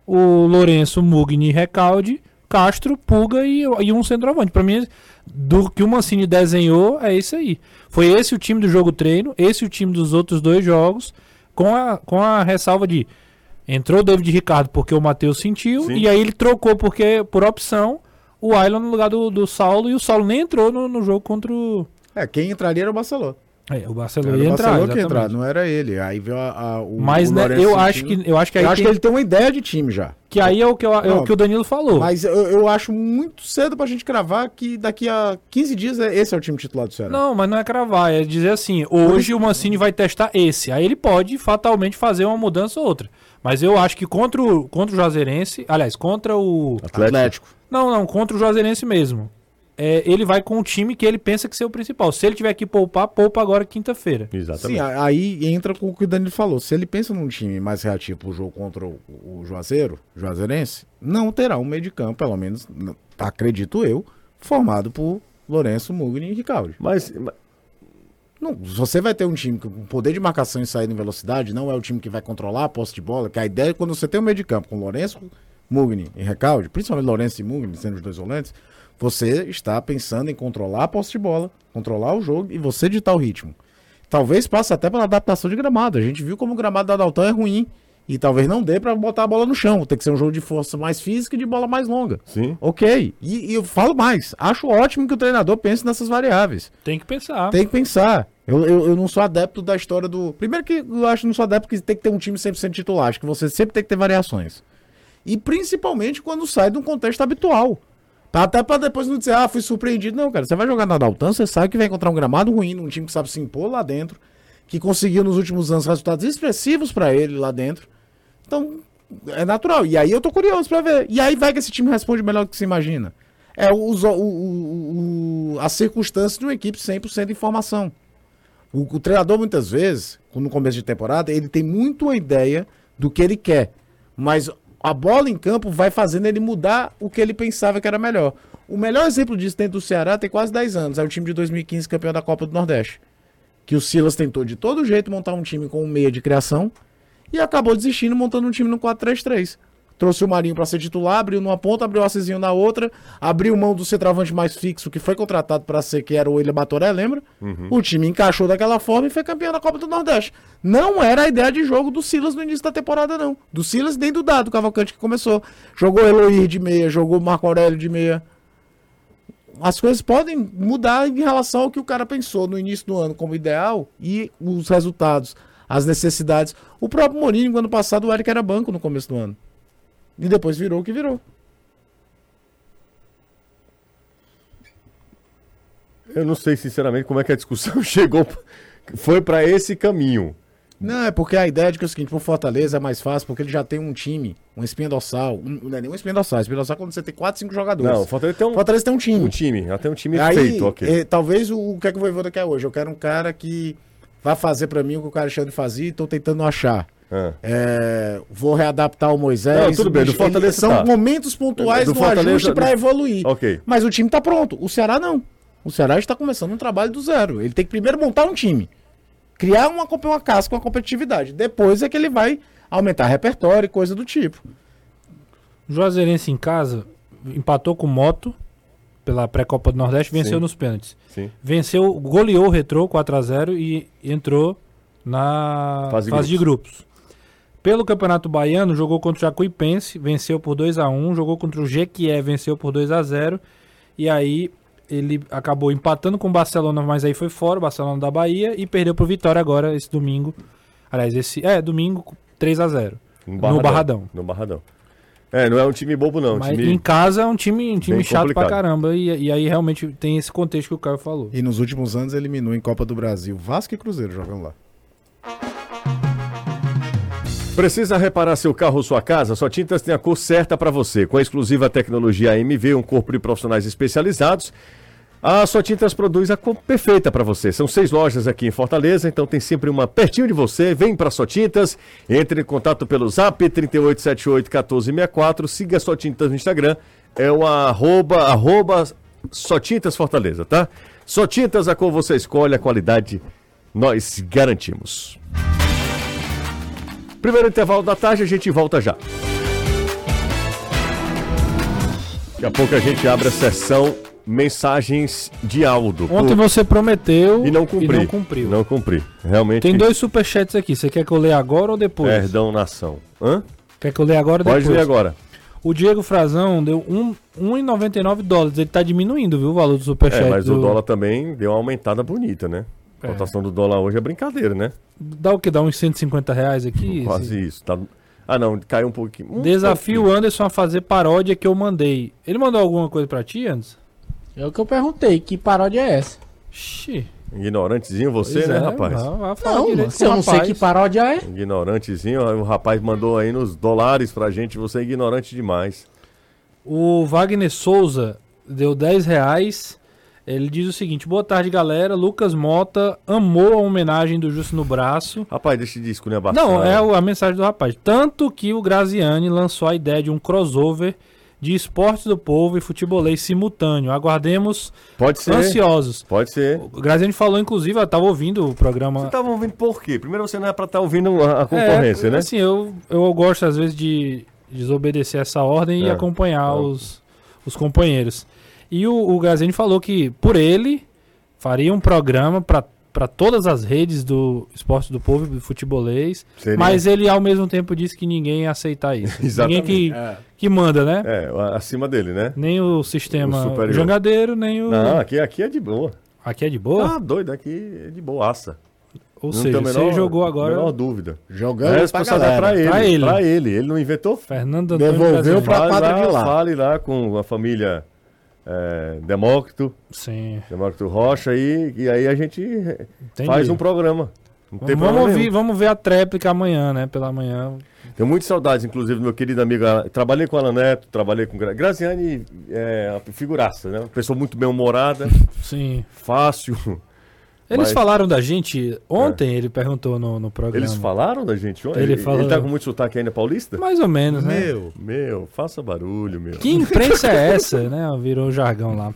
o Lourenço, Mugni, Recalde, Castro, Pulga e, e um centroavante. Pra mim, do que o Mancini desenhou, é esse aí. Foi esse o time do jogo treino, esse o time dos outros dois jogos, com a, com a ressalva de entrou o David Ricardo porque o Matheus sentiu, Sim. e aí ele trocou porque, por opção, o Ailon no lugar do, do Saulo, e o Saulo nem entrou no, no jogo contra o. É, quem entraria era o Barcelona. É, o Barcelona Era ia o entrar. Barcelona que ia entrar, não era ele. Aí veio a, a- o Mas o né, eu acho que eu acho que aí Eu acho tem- que ele tem uma ideia de time já. que aí é o que, eu- é Não. o que o Danilo falou. Mas eu, eu acho muito cedo pra gente cravar que daqui a 15 dias é- esse é o time titular do Ceará. Não, mas não é cravar, é dizer assim, hoje o Mancini vai testar esse. Aí ele pode fatalmente fazer uma mudança ou outra. Mas eu acho que contra o, contra o Juazeirense, aliás, contra o... Atlético. Não, não, contra o Juazeirense mesmo. É, ele vai com o time que ele pensa que ser o principal. Se ele tiver que poupar, poupa agora quinta-feira. Sim, Exatamente. a- aí entra com o que o Danilo falou. Se ele pensa num time mais reativo pro jogo contra o, o Juazeiro, Juazeirense, não terá um meio de campo, pelo menos, acredito eu, formado por Lourenço, Mugni e Ricaldi. Mas, mas- Não, se você vai ter um time com poder de marcação e saída em velocidade, não é o time que vai controlar a posse de bola, que a ideia é quando você tem um meio de campo com Lourenço, Mugni e Recalde, principalmente Lourenço e Mugni, sendo os dois volantes, Você está pensando em controlar a posse de bola, controlar o jogo e você ditar o ritmo. Talvez passe até pela adaptação de gramado. A gente viu como o gramado da Daltão é ruim. E talvez não dê pra botar a bola no chão. Tem que ser um jogo de força mais física e de bola mais longa. Sim. Ok. E, e eu falo mais. Acho ótimo que o treinador pense nessas variáveis. Tem que pensar. Tem que pensar. Eu, eu, eu não sou adepto da história do. Primeiro que eu acho que não sou adepto que tem que ter um time 100% titular. Acho que você sempre tem que ter variações. E principalmente quando sai de um contexto habitual. Até pra depois não dizer, ah, fui surpreendido. Não, cara. Você vai jogar na Daltan, você sabe que vai encontrar um gramado ruim, um time que sabe se impor lá dentro, que conseguiu nos últimos anos resultados expressivos pra ele lá dentro. Então, é natural. E aí eu tô curioso pra ver. E aí vai que esse time responde melhor do que se imagina. É o, o, o, a circunstância de uma equipe 100% de informação. O, o treinador, muitas vezes, no começo de temporada, ele tem muito a ideia do que ele quer. Mas a bola em campo vai fazendo ele mudar o que ele pensava que era melhor. O melhor exemplo disso dentro do Ceará tem quase 10 anos. É o time de 2015 campeão da Copa do Nordeste. Que o Silas tentou de todo jeito montar um time com um meia de criação e acabou desistindo montando um time no 4-3-3. Trouxe o Marinho para ser titular, abriu numa ponta, abriu o Assisinho na outra, abriu mão do centroavante mais fixo que foi contratado para ser, que era o William Batoré, lembra? O time encaixou daquela forma e foi campeão da Copa do Nordeste. Não era a ideia de jogo do Silas no início da temporada, não. Do Silas nem do Dado Cavalcante que começou. Jogou Eloir de meia, jogou Marco Aurélio de meia. As coisas podem mudar em relação ao que o cara pensou no início do ano como ideal e os resultados, as necessidades. O próprio Mourinho, no ano passado, o Eric era banco no começo do ano. E depois virou o que virou. Eu não sei, sinceramente, como é que a discussão chegou, foi pra esse caminho. Não, é porque a ideia de que é o seguinte, pro Fortaleza é mais fácil, porque ele já tem um time, um espinha dorsal. Um, não é nem um espinha dorsal, espinha dorsal é quando você tem 4, 5 jogadores. Não, o Fortaleza tem um, Fortaleza tem um time. um time, até um time Aí, feito, ok. eh, talvez o, o que é que o Voivoda quer hoje? Eu quero um cara que vai fazer pra mim o que o cara Alexandre fazia e tô tentando achar. Ah. É, vou readaptar o Moisés. Não, tudo bem, do Fortaleza São tá. momentos pontuais Do do, Fortaleza- ajuste pra do- evoluir. Ok. Mas o time tá pronto. O Ceará não. O Ceará está começando um trabalho do zero. Ele tem que primeiro montar um time. Criar uma, uma casca, uma competitividade. Depois é que ele vai aumentar repertório e coisa do tipo. O Juazeirense em casa empatou com o Moto pela pré-copa do Nordeste, venceu Sim. nos pênaltis. Sim. Venceu, goleou o Retrô 4x0 e entrou na Fase fase, de de grupos. Pelo Campeonato Baiano, jogou contra o Jacuipense, venceu por 2 a 1 jogou contra o Jequié, venceu por 2 a 0 e aí ele acabou empatando com o Barcelona, mas aí foi fora, o Barcelona da Bahia, e perdeu pro Vitória agora, esse domingo. Aliás, esse. É, domingo, 3 a 0 No Barradão. No Barradão. É, não é um time bobo, não. Um Mas time... em casa é um time, um time chato complicado. pra caramba. E, e aí realmente tem esse contexto que o Caio falou. E nos últimos anos eliminou em Copa do Brasil Vasco e Cruzeiro jogando lá. Precisa reparar seu carro ou sua casa? Só Tintas tem a cor certa para você. Com a exclusiva tecnologia AMV, um corpo de profissionais especializados, a Só Tintas produz a cor perfeita para você. São seis lojas aqui em Fortaleza, então tem sempre uma pertinho de você. Vem para Só Tintas, entre em contato pelo zap 38781464, siga a Só Tintas no Instagram, é o arroba, arroba Só Tintas Fortaleza, tá? Só Tintas, a cor você escolhe, a qualidade nós garantimos. Primeiro intervalo da tarde, a gente volta já. Daqui a pouco a gente abre a sessão mensagens de Aldo. Ontem Pô, você prometeu E não cumpri. não cumpriu. Não cumpri. Realmente. Tem dois superchats aqui. Você quer que eu leia agora ou depois? Perdão, nação. Hã? Quer que eu leia agora ou Pode depois? ler agora. O Diego Frazão deu um- 1,99 dólares. Ele tá diminuindo, viu, o valor do superchat. É, mas do... o dólar também deu uma aumentada bonita, né? A É. cotação do dólar hoje é brincadeira, né? Dá o que? Dá uns 150 reais aqui? Quase isso. Tá... Ah, não, caiu um pouquinho. Um Desafio o pouquinho. Anderson a fazer paródia que eu mandei. Ele mandou alguma coisa pra ti, Anderson? É o que eu perguntei, que paródia é essa? Xi. Ignorantezinho você, Pois né, é, rapaz? Não, se eu não sei rapaz. que paródia é. Ignorantezinho, o rapaz mandou aí nos dólares pra gente, você é ignorante demais. O Wagner Souza deu 10 reais. Ele diz o seguinte: Boa tarde, galera. Lucas Mota amou a homenagem do Justo no Braço. Rapaz, deixa de esculhambar. Não, é a mensagem do rapaz. Tanto que o Graziani lançou a ideia de um crossover de esportes do povo e futebolês simultâneo. Aguardemos Pode ser. ansiosos. Pode ser. O Graziani falou, inclusive, eu tava ouvindo o programa. Você tava ouvindo por quê? Primeiro você não é pra estar ouvindo a, concorrência, É, né? Assim, eu, eu gosto às vezes de desobedecer essa ordem e É. acompanhar É. os, os companheiros. E o, o Graziani falou que, por ele, faria um programa para para todas as redes do esporte do povo do futebolês, Seria. mas ele ao mesmo tempo disse que ninguém ia aceitar isso. Exatamente. Ninguém que, É. que manda, né? É, acima dele, né? Nem o sistema O jangadeiro, nem o. Não, aqui, aqui é de boa. Aqui é de boa? Ah, doido, aqui é de boaça. Ou Não seja, a você menor- jogou agora. menor dúvida. Jogando a pra responsabilidade é pra galera. ele, Pra ele. Pra ele. Ele não inventou. Fernando Antônio Devolveu Fale quadra lá, de lá. fale lá com a família é, Demócrito, Sim. Demócrito Rocha e, e aí a gente Entendi. faz um programa. Vamos, ouvir, nenhum. vamos ver a tréplica amanhã, né? Pela manhã. Tenho muitas saudades, inclusive, do meu querido amigo. Trabalhei com o Alan Neto, trabalhei com Gra... Graziani, é uma figuraça, né? Uma pessoa muito bem-humorada, Sim. fácil. Eles Mas- falaram da gente ontem, ele perguntou no, no programa. Eles falaram da gente ontem? Ele Ele, falou- ele tá com muito sotaque ainda paulista? Mais ou menos, né? Meu. Meu, faça barulho, meu. Que imprensa é essa, né? Virou jargão lá.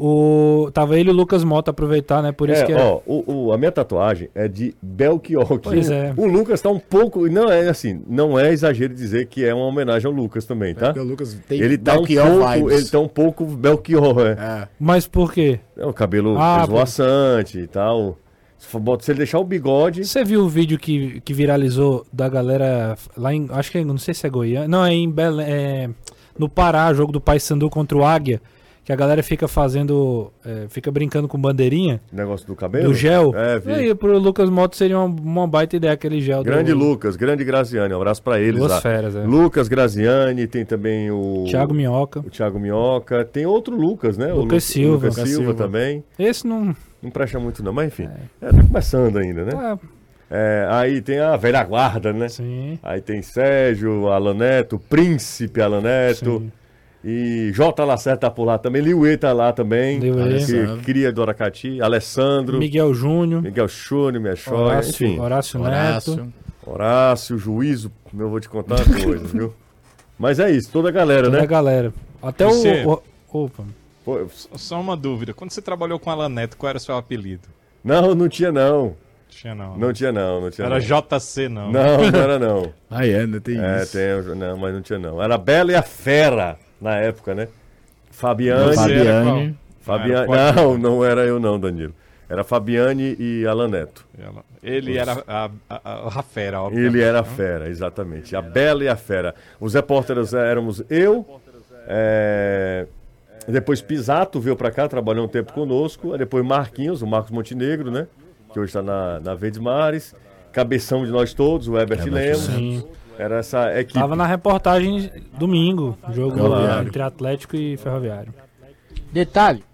O... Tava ele e o Lucas Mota aproveitar, né? Por isso É, que é. ó, o, o- a minha tatuagem é de Belchior. Pois o, é. O Lucas tá um pouco. Não é assim, não é exagero dizer que é uma homenagem ao Lucas também, tá? Porque o Lucas tem Ele tá, um Belchior pouco, vibes. ele tá um pouco Belchior, é. É. Mas por quê? É o cabelo Ah, esvoaçante e tal. Se ele deixar o bigode. Você viu o vídeo que, que viralizou da galera lá em. Acho que é, não sei se é Goiânia. Não, é em Belém. É, no Pará, jogo do Paysandu contra o Águia. Que a galera fica fazendo. é, fica brincando com bandeirinha Negócio do cabelo? do gel. É, vi. E aí, pro Lucas Moto seria uma, uma baita ideia aquele gel. Grande do, Lucas, grande Graziani. Um abraço pra eles Duas lá. feras, é. Lucas Graziani, tem também o. Thiago Minhoca. O Thiago Minhoca. Tem outro Lucas, né? o Lucas Lu- Silva. Lucas Lucas Silva Silva. também. Esse não. Não presta muito não, mas enfim. É, tá começando ainda, né? Ah, É, aí tem a velha guarda, né? sim. Aí tem Sérgio, Alan Neto, Príncipe Alan Neto. Sim. E J. Lacerda tá por lá também. Liuê tá lá também. Liuê. Que cria do Aracati. Alessandro. Miguel Júnior. Miguel Chúnior, minha. Horácio, Enfim. Horácio Neto. Horácio. Horácio, Juízo. Eu vou te contar uma coisa, viu? Mas é isso, toda a galera, Toda a né? galera. Até o. Você- o- Opa. Pô, Só uma dúvida. Quando você trabalhou com Alan Neto, qual era o seu apelido? Não, não tinha não. Tinha não. Não tinha não, não tinha Era não. JC, não. Não, não era não. Ah, é, ainda tem É, isso. tem, não, mas não tinha não. Era a Bela e a Fera na época, né? Fabiane. Fabiane. Fabiane. Não, era Não, não era eu não, Danilo. Era Fabiane e Alan Neto. Ele era a, a, a, fera, óbvio. Ele era a fera, exatamente. A Bela e a Fera. Os repórteres éramos eu, é, depois Pisato veio pra cá, trabalhou um tempo conosco. Depois Marquinhos, o Marcos Montenegro, né? Que hoje está na, na Verdes Mares. Cabeção de nós todos, o Herbert Lemos. Era essa equipe. Tava na reportagem domingo, jogo entre Atlético e Ferroviário. Detalhe,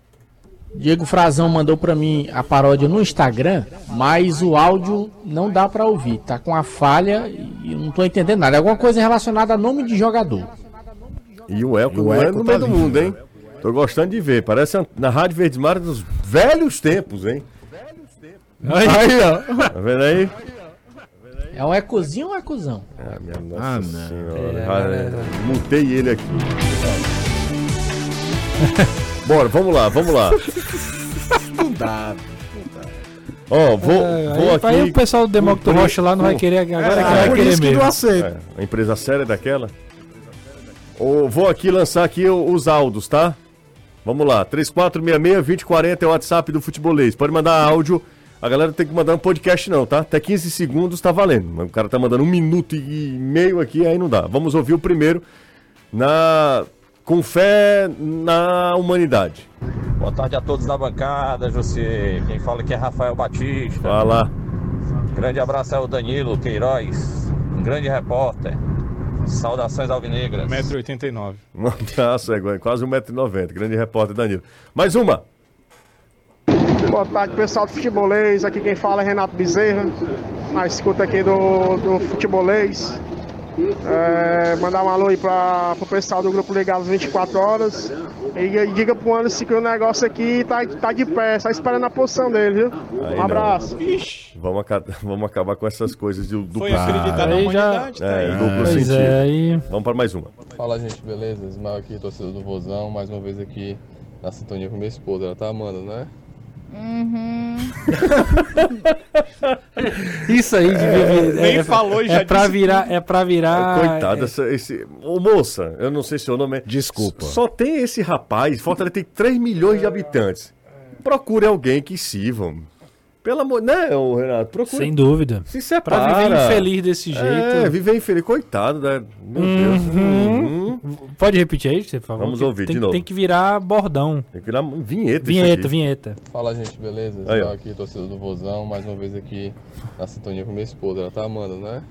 Diego Frazão mandou pra mim a paródia no Instagram, mas o áudio não dá pra ouvir. Tá com a falha e eu não tô entendendo nada. É alguma coisa relacionada a nome de jogador. E o Elco E o não é Elco no tá meio do lindo, mundo, hein? Tô gostando de ver. Parece na Rádio Verdes Mares dos velhos tempos, hein? Aí, ó. Tá vendo aí? É um ecozinho ou um ecozão? Ah, minha nossa Ah, não. senhora. É, Ah, galera. Mutei ele aqui. Bora, vamos lá, vamos lá. Não dá. Ó, vou, É, vou aí, aqui. aí o pessoal do Demócrito com- Rocha lá não vai com- querer agora é que É, vai por querer isso que mesmo. não aceito. É, uma empresa séria daquela. Ô, vou aqui lançar aqui os áudios, tá? Vamos lá, 3466-2040 é o WhatsApp do Futebolês. Pode mandar áudio. A galera tem que mandar um podcast não, tá? Até 15 segundos tá valendo. Mas o cara tá mandando um minuto e meio aqui, aí não dá. Vamos ouvir o primeiro na com fé na humanidade. Boa tarde a todos da bancada, José. Quem fala aqui é Rafael Batista. Fala. Grande abraço ao Danilo Queiroz, um grande repórter. Saudações alvinegras. 1,89m. Um abraço, é quase 1,90m. Grande repórter Danilo. Mais uma. Boa tarde, pessoal do Futebolês. Aqui quem fala é Renato Bezerra. Na escuta aqui do, do Futebolês. É, mandar um alô aí para o pessoal do Grupo Ligados 24 Horas. E, e diga pro Anderson que o negócio aqui tá, tá de pé, só esperando a posição dele, viu? Aí um abraço. Vamos, aca- vamos acabar com essas coisas de duplo, Foi acreditar na Aí já- humanidade, tá é, duplo Pois sentido. é, aí. Vamos para mais uma. Fala gente, beleza? Ismael aqui, torcedor do Vozão, mais uma vez aqui na sintonia com minha esposa, ela tá amando, né? Isso aí devia vir. nem é, falou e é já pra disse virar, é pra virar. Coitado, essa, esse. Ô, moça, eu não sei se o nome é. Desculpa. Só tem esse rapaz. Fortaleza tem 3 milhões de habitantes. Procure alguém que sirva. Pelo amor. Né, ô, Renato? Procure. Sem dúvida. Se separa. Pra viver infeliz desse jeito. É, viver infeliz. Coitado, né? Meu Deus. Uhum. Pode repetir aí, você falou? Vamos Que ouvir tem, de novo. Tem que virar bordão. Tem que virar vinheta. isso Vinheta, vinheta. Fala gente, beleza? Aí. Estou aqui, torcedor do Vozão, mais uma vez aqui na sintonia com minha esposa. Ela tá amando, né?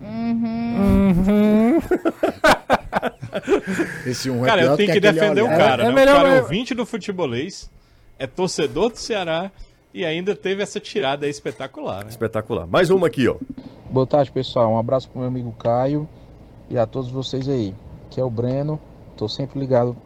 Esse um é Cara, eu tenho que aquele defender o cara, É né? melhor- o cara é é- ouvinte do futebolês, é torcedor do Ceará e ainda teve essa tirada aí espetacular, né? Espetacular. Mais uma aqui, ó. Boa tarde, pessoal. Um abraço pro meu amigo Caio e a todos vocês aí. Que é o Breno. Tô sempre ligado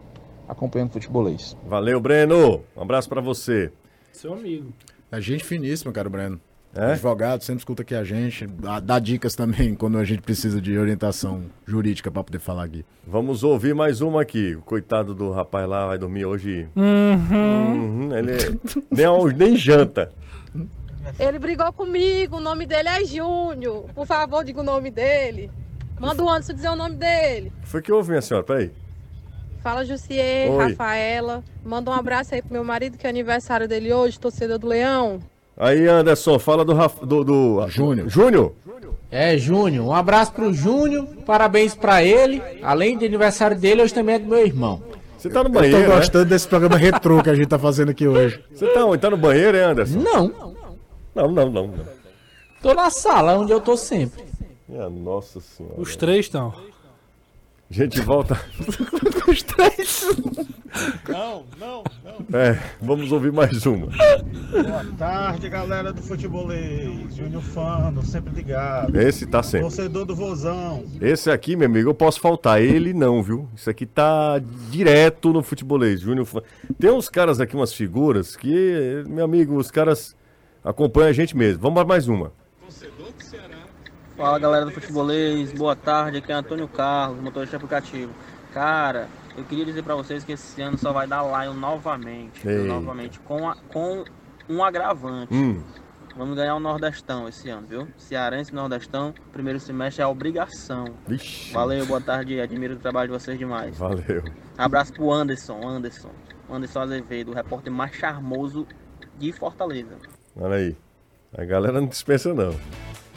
acompanhando o futebolês. Valeu, Breno. Um abraço pra você. Seu amigo. É gente finíssima, cara, o Breno. É? Advogado, sempre escuta aqui a gente. Dá, dá dicas também quando a gente precisa de orientação jurídica pra poder falar aqui. Vamos ouvir mais uma aqui. O coitado do rapaz lá vai dormir hoje. Uhum, ele nem, nem janta. Ele brigou comigo, o nome dele é Júnior. Por favor, diga o nome dele. Manda o Anderson dizer o nome dele. Foi que houve, minha senhora? Peraí. Fala Jussier, Oi. Rafaela. Manda um abraço aí pro meu marido, que é aniversário dele hoje, torcedor do Leão. Aí, Anderson, fala do, do, do Júnior. Júnior. É, Júnior. Um abraço pro Júnior. Parabéns pra ele. Além de aniversário dele, hoje também é do meu irmão. Você tá no Eu banheiro, tô né? gostando desse programa retrô que a gente tá fazendo aqui hoje. Você tá onde? Tá no banheiro, hein, Anderson? Não. Não, não, não. não. Tô na sala, onde eu tô sempre. Minha nossa senhora. Os três estão. Gente, volta. Os três. Não, não, não. É, vamos ouvir mais uma. Boa tarde, galera do Futebolês. Júnior Fano, sempre ligado. Esse tá sempre. Torcedor do Vozão. Esse aqui, meu amigo, eu posso faltar. Ele não, viu? Isso aqui tá direto no futebolês, Júnior. Fan- Tem uns caras aqui, umas figuras, que, meu amigo, os caras acompanham a gente mesmo. Vamos para mais uma. Fala galera do Futebolês, boa tarde, aqui é Antônio Carlos, motorista aplicativo. Cara, eu queria dizer pra vocês que esse ano só vai dar Lion novamente, viu? Ei. novamente, com, a- com um agravante. Hum, Vamos ganhar o Nordestão esse ano, viu? Cearense Nordestão, primeiro semestre é a obrigação. vixe. Valeu, boa tarde, admiro o trabalho de vocês demais. Valeu. Abraço pro Anderson, Anderson, Anderson Azevedo, o repórter mais charmoso de Fortaleza. Olha aí. A galera não dispensa, não.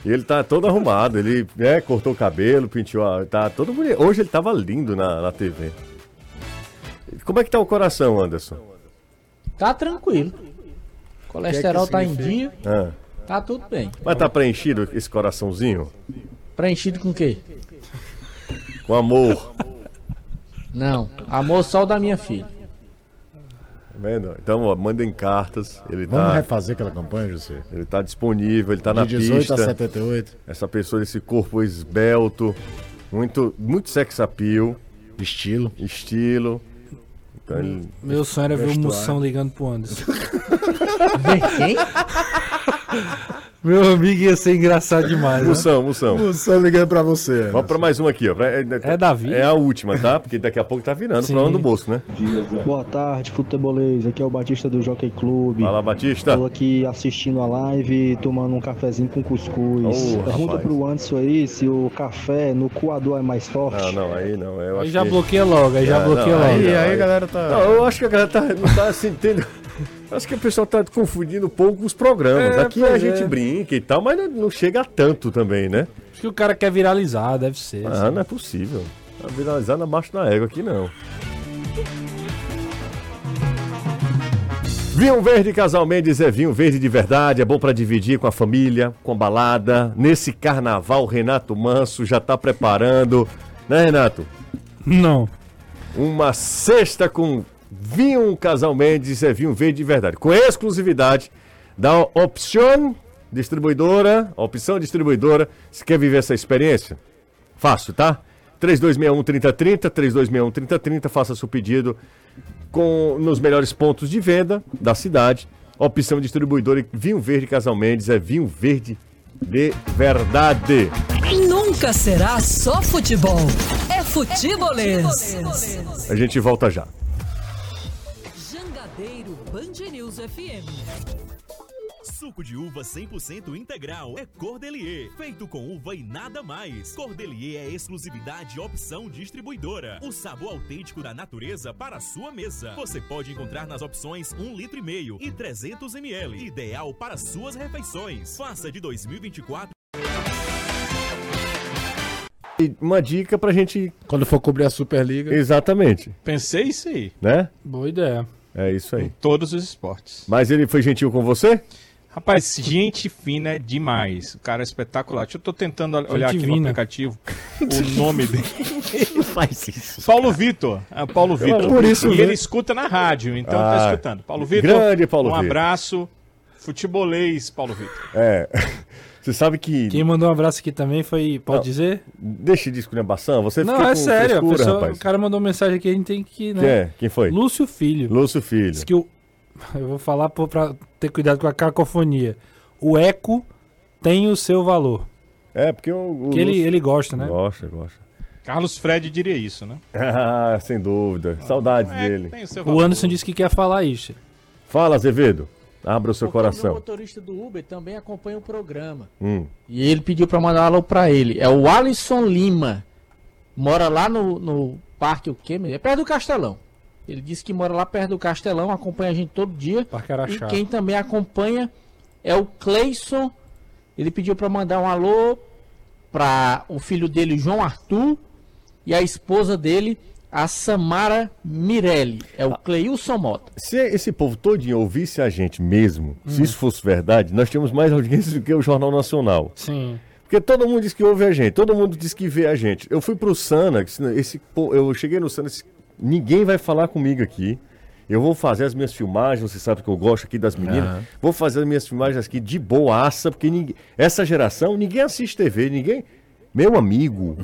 E ele tá todo arrumado. Ele né, cortou o cabelo, penteou. a- Tá todo bonito. Hoje ele tava lindo na, na TV. Como é que tá o coração, Anderson? Tá tranquilo. Colesterol tá em dia. Ah, Tá tudo bem. mas tá preenchido esse coraçãozinho? Preenchido com o quê? Com amor. Não. Amor só o da minha filha. Vendo? Então, ó, mandem cartas. Ele Vamos tá, refazer aquela campanha, José? ele tá disponível, ele tá na De 18 pista. a 78. Essa pessoa, esse corpo esbelto, muito, muito sex appeal, Estilo. estilo. Então, ele- Meu sonho era ver o. Moção ligando pro Anderson. Quem? Meu amigo ia ser engraçado demais. né? Moção, moção. Moção ligando pra você. Vamos pra mais uma aqui, ó. É, É Davi? É a última, tá? Porque daqui a pouco tá virando Sim. pra no bolso, né? Boa tarde, futebolês. Aqui é o Batista do Jockey Club. Fala, Batista. Tô aqui assistindo a live, tomando um cafezinho com cuscuz. Ô, Pergunta rapaz. pro Anderson aí se o café no coador é mais forte. Não, não, aí não. Eu Aí já que- bloqueia logo, aí já É, bloqueia não, logo. Aí, aí aí- a galera tá. Não, eu acho que a galera tá, não tá assim, entendeu? Acho que o pessoal tá confundindo um pouco os programas. É, Aqui a gente é. brinca e tal, mas não, chega a tanto também, né? Acho que o cara quer viralizar, deve ser. Ah, não é possível. Tá viralizando abaixo da égua aqui não. Vinho Verde Casal Mendes é vinho verde de verdade, é bom pra dividir com a família, com a balada. Nesse carnaval, o Renato Manso já tá preparando, né, Renato? Não. Uma cesta com vinho Casal Mendes é vinho verde de verdade, com exclusividade da Option Distribuidora, Opção Distribuidora. Se quer viver essa experiência? Fácil, tá? 3261-3030, 3261-3030, faça seu pedido com, nos melhores pontos de venda da cidade. Opção distribuidora vinho verde Casal Mendes é vinho verde de verdade. Nunca será só futebol. É futebolês. A gente volta já. Band News FM. Suco de uva 100% integral é Cordelier, feito com uva e nada mais. Cordelier é exclusividade e opção distribuidora. O sabor autêntico da natureza para a sua mesa. Você pode encontrar nas opções 1 litro e meio e 300 ml, ideal para suas refeições. Faça de 2024 E Uma dica pra gente. Quando for cobrir a Superliga. Exatamente. Pensei isso aí. Né? Boa ideia. É isso aí. Todos os esportes. Mas ele foi gentil com você? Rapaz, gente fina demais. O cara é espetacular. Deixa eu tô tentando olhar aqui no fina. aplicativo o nome dele. Não faz isso. Paulo Vitor. É, Paulo Vitor. por isso e mesmo. ele escuta na rádio, então Ah, tá escutando. Paulo Vitor. grande Paulo Um Vitor. abraço. Futebolês, Paulo Vitor. É. Você sabe que. Quem mandou um abraço aqui também foi. Pode Não, dizer? Deixa de esculhambação. Você Não, fica é com sério. a frescura, pessoa- rapaz. o cara mandou mensagem aqui, a gente tem que. Né? Quem é? Quem foi? Lúcio Filho. Lúcio Filho. Diz que o. Eu vou falar pra ter cuidado com a cacofonia. O eco tem o seu valor. É, porque o. o Que ele, Lúcio- ele gosta, né? Gosta, gosta. Carlos Fred diria isso, né? Ah, sem dúvida. Saudades É, dele. o O. Anderson disse que quer falar isso. Fala, Azevedo. Abra o seu Porque o coração. motorista do Uber também acompanha o programa. Hum. E ele pediu pra mandar um alô pra ele. É o Alisson Lima. Mora lá no, no parque o quê? É perto do Castelão. Ele disse que mora lá perto do Castelão, acompanha a gente todo dia. Parque E Araxá. quem também acompanha é o Cleison. Ele pediu pra mandar um alô pra o filho dele, João Arthur, e a esposa dele, a Samara Mirelli. É o Cleilson Mota. Se esse povo todinho ouvisse a gente mesmo, Hum. se isso fosse verdade, nós tínhamos mais audiência do que o Jornal Nacional. Sim. Porque todo mundo diz que ouve a gente, todo mundo diz que vê a gente. Eu fui pro Sana, esse, eu cheguei no Sana, esse- ninguém vai falar comigo aqui. Eu vou fazer as minhas filmagens, você sabe que eu gosto aqui das meninas. Aham. Vou fazer as minhas filmagens aqui de boaça, porque ninguém, essa geração, ninguém assiste TV, ninguém. Meu amigo,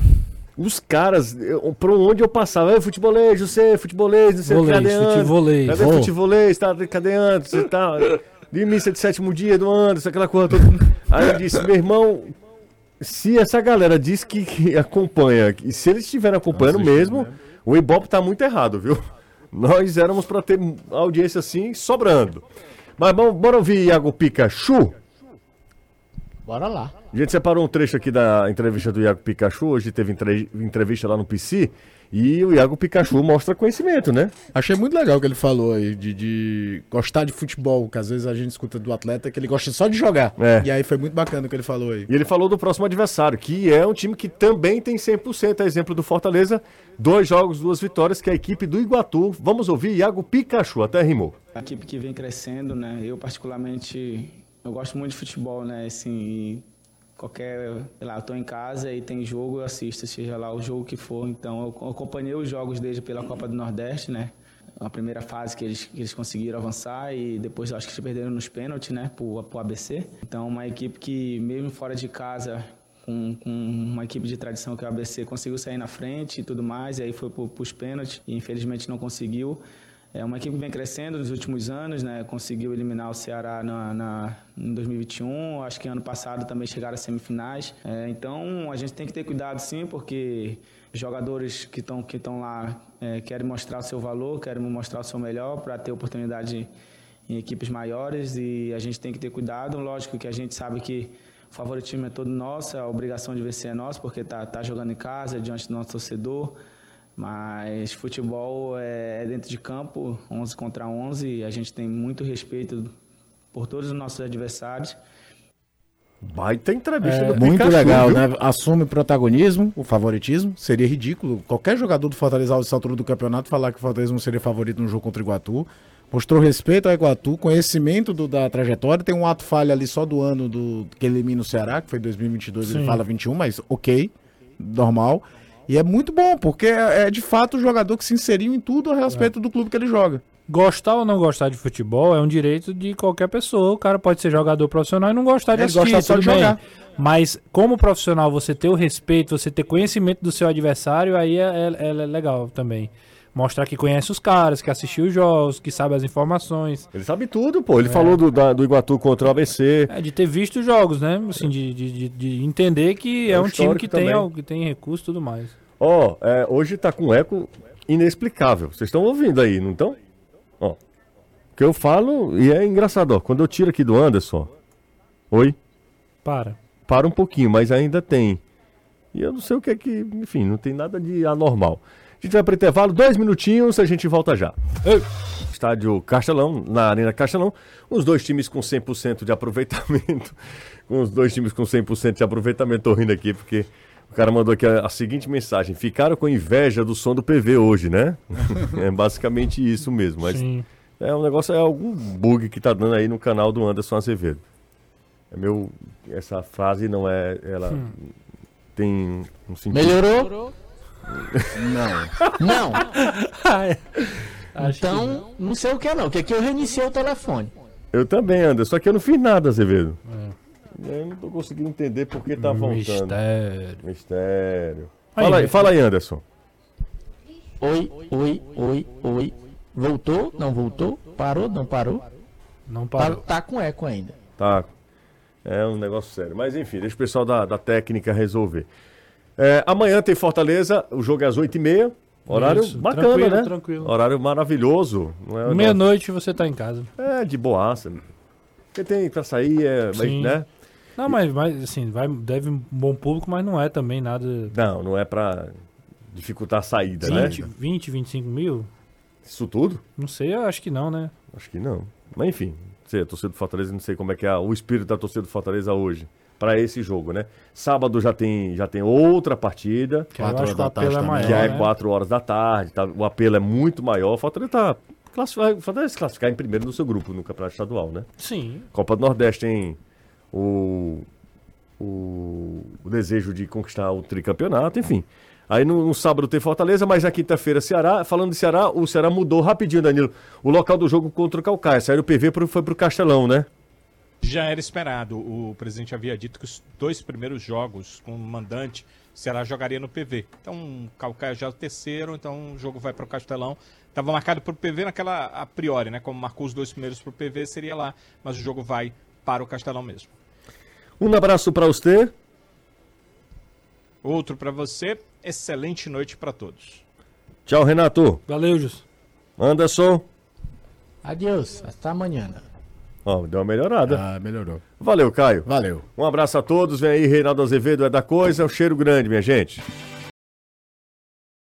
os caras, eu, por onde eu passava, é futebolês, você, futebolês, não sei o que, cadê futebolês. Cadê Vô. futebolês? Tá, cadê Anderson? e tal? De missa de sétimo dia do Anderson, aquela coisa toda. Aí eu disse, meu irmão, se essa galera diz que, que acompanha, e se eles estiverem acompanhando mesmo, o Ibope tá muito errado, viu? Nós éramos pra ter audiência assim, sobrando. Mas bom, bora ouvir Iago Pikachu? Bora lá. A gente separou um trecho aqui da entrevista do Iago Pikachu. Hoje teve entre- entrevista lá no PC. E o Iago Pikachu mostra conhecimento, né? Achei muito legal o que ele falou aí, de, de gostar de futebol, que às vezes a gente escuta do atleta que ele gosta só de jogar. É. E aí foi muito bacana o que ele falou aí. E ele falou do próximo adversário, que é um time que também tem 100%, é exemplo do Fortaleza. Dois jogos, duas vitórias, que é a equipe do Iguatu. Vamos ouvir Iago Pikachu, até rimou. A equipe que vem crescendo, né? Eu particularmente, eu gosto muito de futebol, né? Assim, qualquer, sei lá, eu tô em casa e tem jogo, eu assisto, seja lá o jogo que for. Então, eu acompanhei os jogos desde pela Copa do Nordeste, né? A primeira fase que eles, que eles conseguiram avançar e depois acho que eles perderam nos pênaltis, né? Pro, pro ABC. Então, uma equipe que, mesmo fora de casa, com, com uma equipe de tradição que é o ABC, conseguiu sair na frente e tudo mais, e aí foi para os pênaltis e infelizmente não conseguiu. É uma equipe que vem crescendo nos últimos anos, né? Conseguiu eliminar o Ceará na, na, em 2021. Acho que ano passado também chegaram às semifinais. É, então a gente tem que ter cuidado sim, porque jogadores que estão que lá é, querem mostrar o seu valor, querem mostrar o seu melhor para ter oportunidade em equipes maiores e a gente tem que ter cuidado. Lógico que a gente sabe que o favoritismo é todo nosso, a obrigação de vencer é nossa, porque tá, tá jogando em casa, diante do nosso torcedor. Mas futebol é dentro de campo, 11 contra 11, e a gente tem muito respeito por todos os nossos adversários. Baita entrevista É, do muito Pikachu, legal, viu? né? Assume protagonismo, o favoritismo. Seria ridículo qualquer jogador do Fortaleza ao altura do campeonato falar que o Fortaleza não seria favorito no jogo contra o Iguatu. Mostrou respeito ao Iguatu, conhecimento do- da trajetória. Tem um ato falha ali só do ano do que elimina o Ceará, que foi 2022, ele Sim. fala 21, mas ok, normal. E é muito bom, porque é, é de fato o jogador que se inseriu em tudo a respeito do clube que ele joga. Gostar ou não gostar de futebol é um direito de qualquer pessoa. O cara pode ser jogador profissional e não gostar de Ele assistir, gosta só de bem. jogar. Mas como profissional, você ter o respeito, você ter conhecimento do seu adversário, aí é, é- é legal também. Mostrar que conhece os caras, que assistiu os jogos, que sabe as informações. Ele sabe tudo, pô. Ele É. falou do, da- do Iguatu contra o ABC. É, de ter visto os jogos, né? Assim, de, de, de- de entender que É é, um time que tem, que tem recurso e tudo mais. Ó, é, hoje tá com um eco inexplicável. Vocês estão ouvindo aí, não estão? Ó. Que eu falo, e é engraçado, ó. Quando eu tiro aqui do Anderson. Oi? Para. Para um pouquinho, mas ainda tem. E eu não sei o que é que. Enfim, não tem nada de anormal. A gente vai para intervalo, dois minutinhos, a gente volta já. Ei! Estádio Castelão, na Arena Castelão, os dois times com 100% de aproveitamento. com os dois times com 100% de aproveitamento. Tô rindo aqui porque o cara mandou aqui a, a seguinte mensagem: ficaram com inveja do som do PV hoje, né? é basicamente isso mesmo. Mas Sim. é um negócio, é algum bug que tá dando aí no canal do Anderson Azevedo. É meu. Essa frase não é. Ela Hum. tem um sentido. Melhorou? Não. Não. então, não sei o que é não, porque aqui eu reiniciei o telefone. Eu também, Anderson, só que eu não fiz nada, Azevedo. Eu não tô conseguindo entender por que tá voltando. Mistério. Mistério. Aí, Fala aí, fala aí, Anderson. Oi, oi, oi, oi. Voltou? Não voltou? Parou? Não parou? Não Tá, parou. tá com eco ainda. Tá. É um negócio sério. Mas enfim, deixa o pessoal da, da técnica resolver. É, amanhã tem Fortaleza, o jogo é às 8h30. Horário Isso, bacana, tranquilo, né? tranquilo. Horário maravilhoso. Não é, Meia-noite você tá em casa. É, de boaça. Porque tem pra sair, é, mas, Sim. né? Não, mas, mas assim, vai, deve um bom público, mas não é também nada. Não, não é pra dificultar a saída, 20, né? 20, 25 mil? Isso tudo? Não sei, eu acho que não, né? Acho que não. Mas enfim, sei, a torcida do Fortaleza, não sei como é que é o espírito da torcida do Fortaleza hoje. Pra esse jogo, né? Sábado já tem, já tem outra partida. Que eu Quatro horas da apelo tarde é também. maior, Que é né? 4 horas da tarde. Tá? O apelo é muito maior. O Fortaleza tá. Classificar, se classificar em primeiro no seu grupo no Campeonato Estadual, né? Sim. Copa do Nordeste tem o, o, o desejo de conquistar o tricampeonato, enfim. Aí no, no sábado tem Fortaleza, mas na quinta-feira Ceará. Falando de Ceará, o Ceará mudou rapidinho, Danilo. O local do jogo contra o Calcaia. Saiu o PV pro, foi pro Castelão, né? Já era esperado. O presidente havia dito que os dois primeiros jogos com o mandante, o Ceará jogaria no PV. Então, o Calcaia já é o terceiro, então o jogo vai para o Castelão. Estava marcado para o PV naquela a priori, né? Como marcou os dois primeiros para o PV, seria lá. Mas o jogo vai para o Castelão mesmo. Um abraço para você. Outro para você. Excelente noite para todos. Tchau, Renato. Valeu, Jus. Anderson. Adeus, até amanhã. Ó, deu uma melhorada. Ah, melhorou. Valeu, Caio. Valeu. Um abraço a todos. Vem aí, Reinaldo Azevedo é da coisa. Um cheiro grande, minha gente.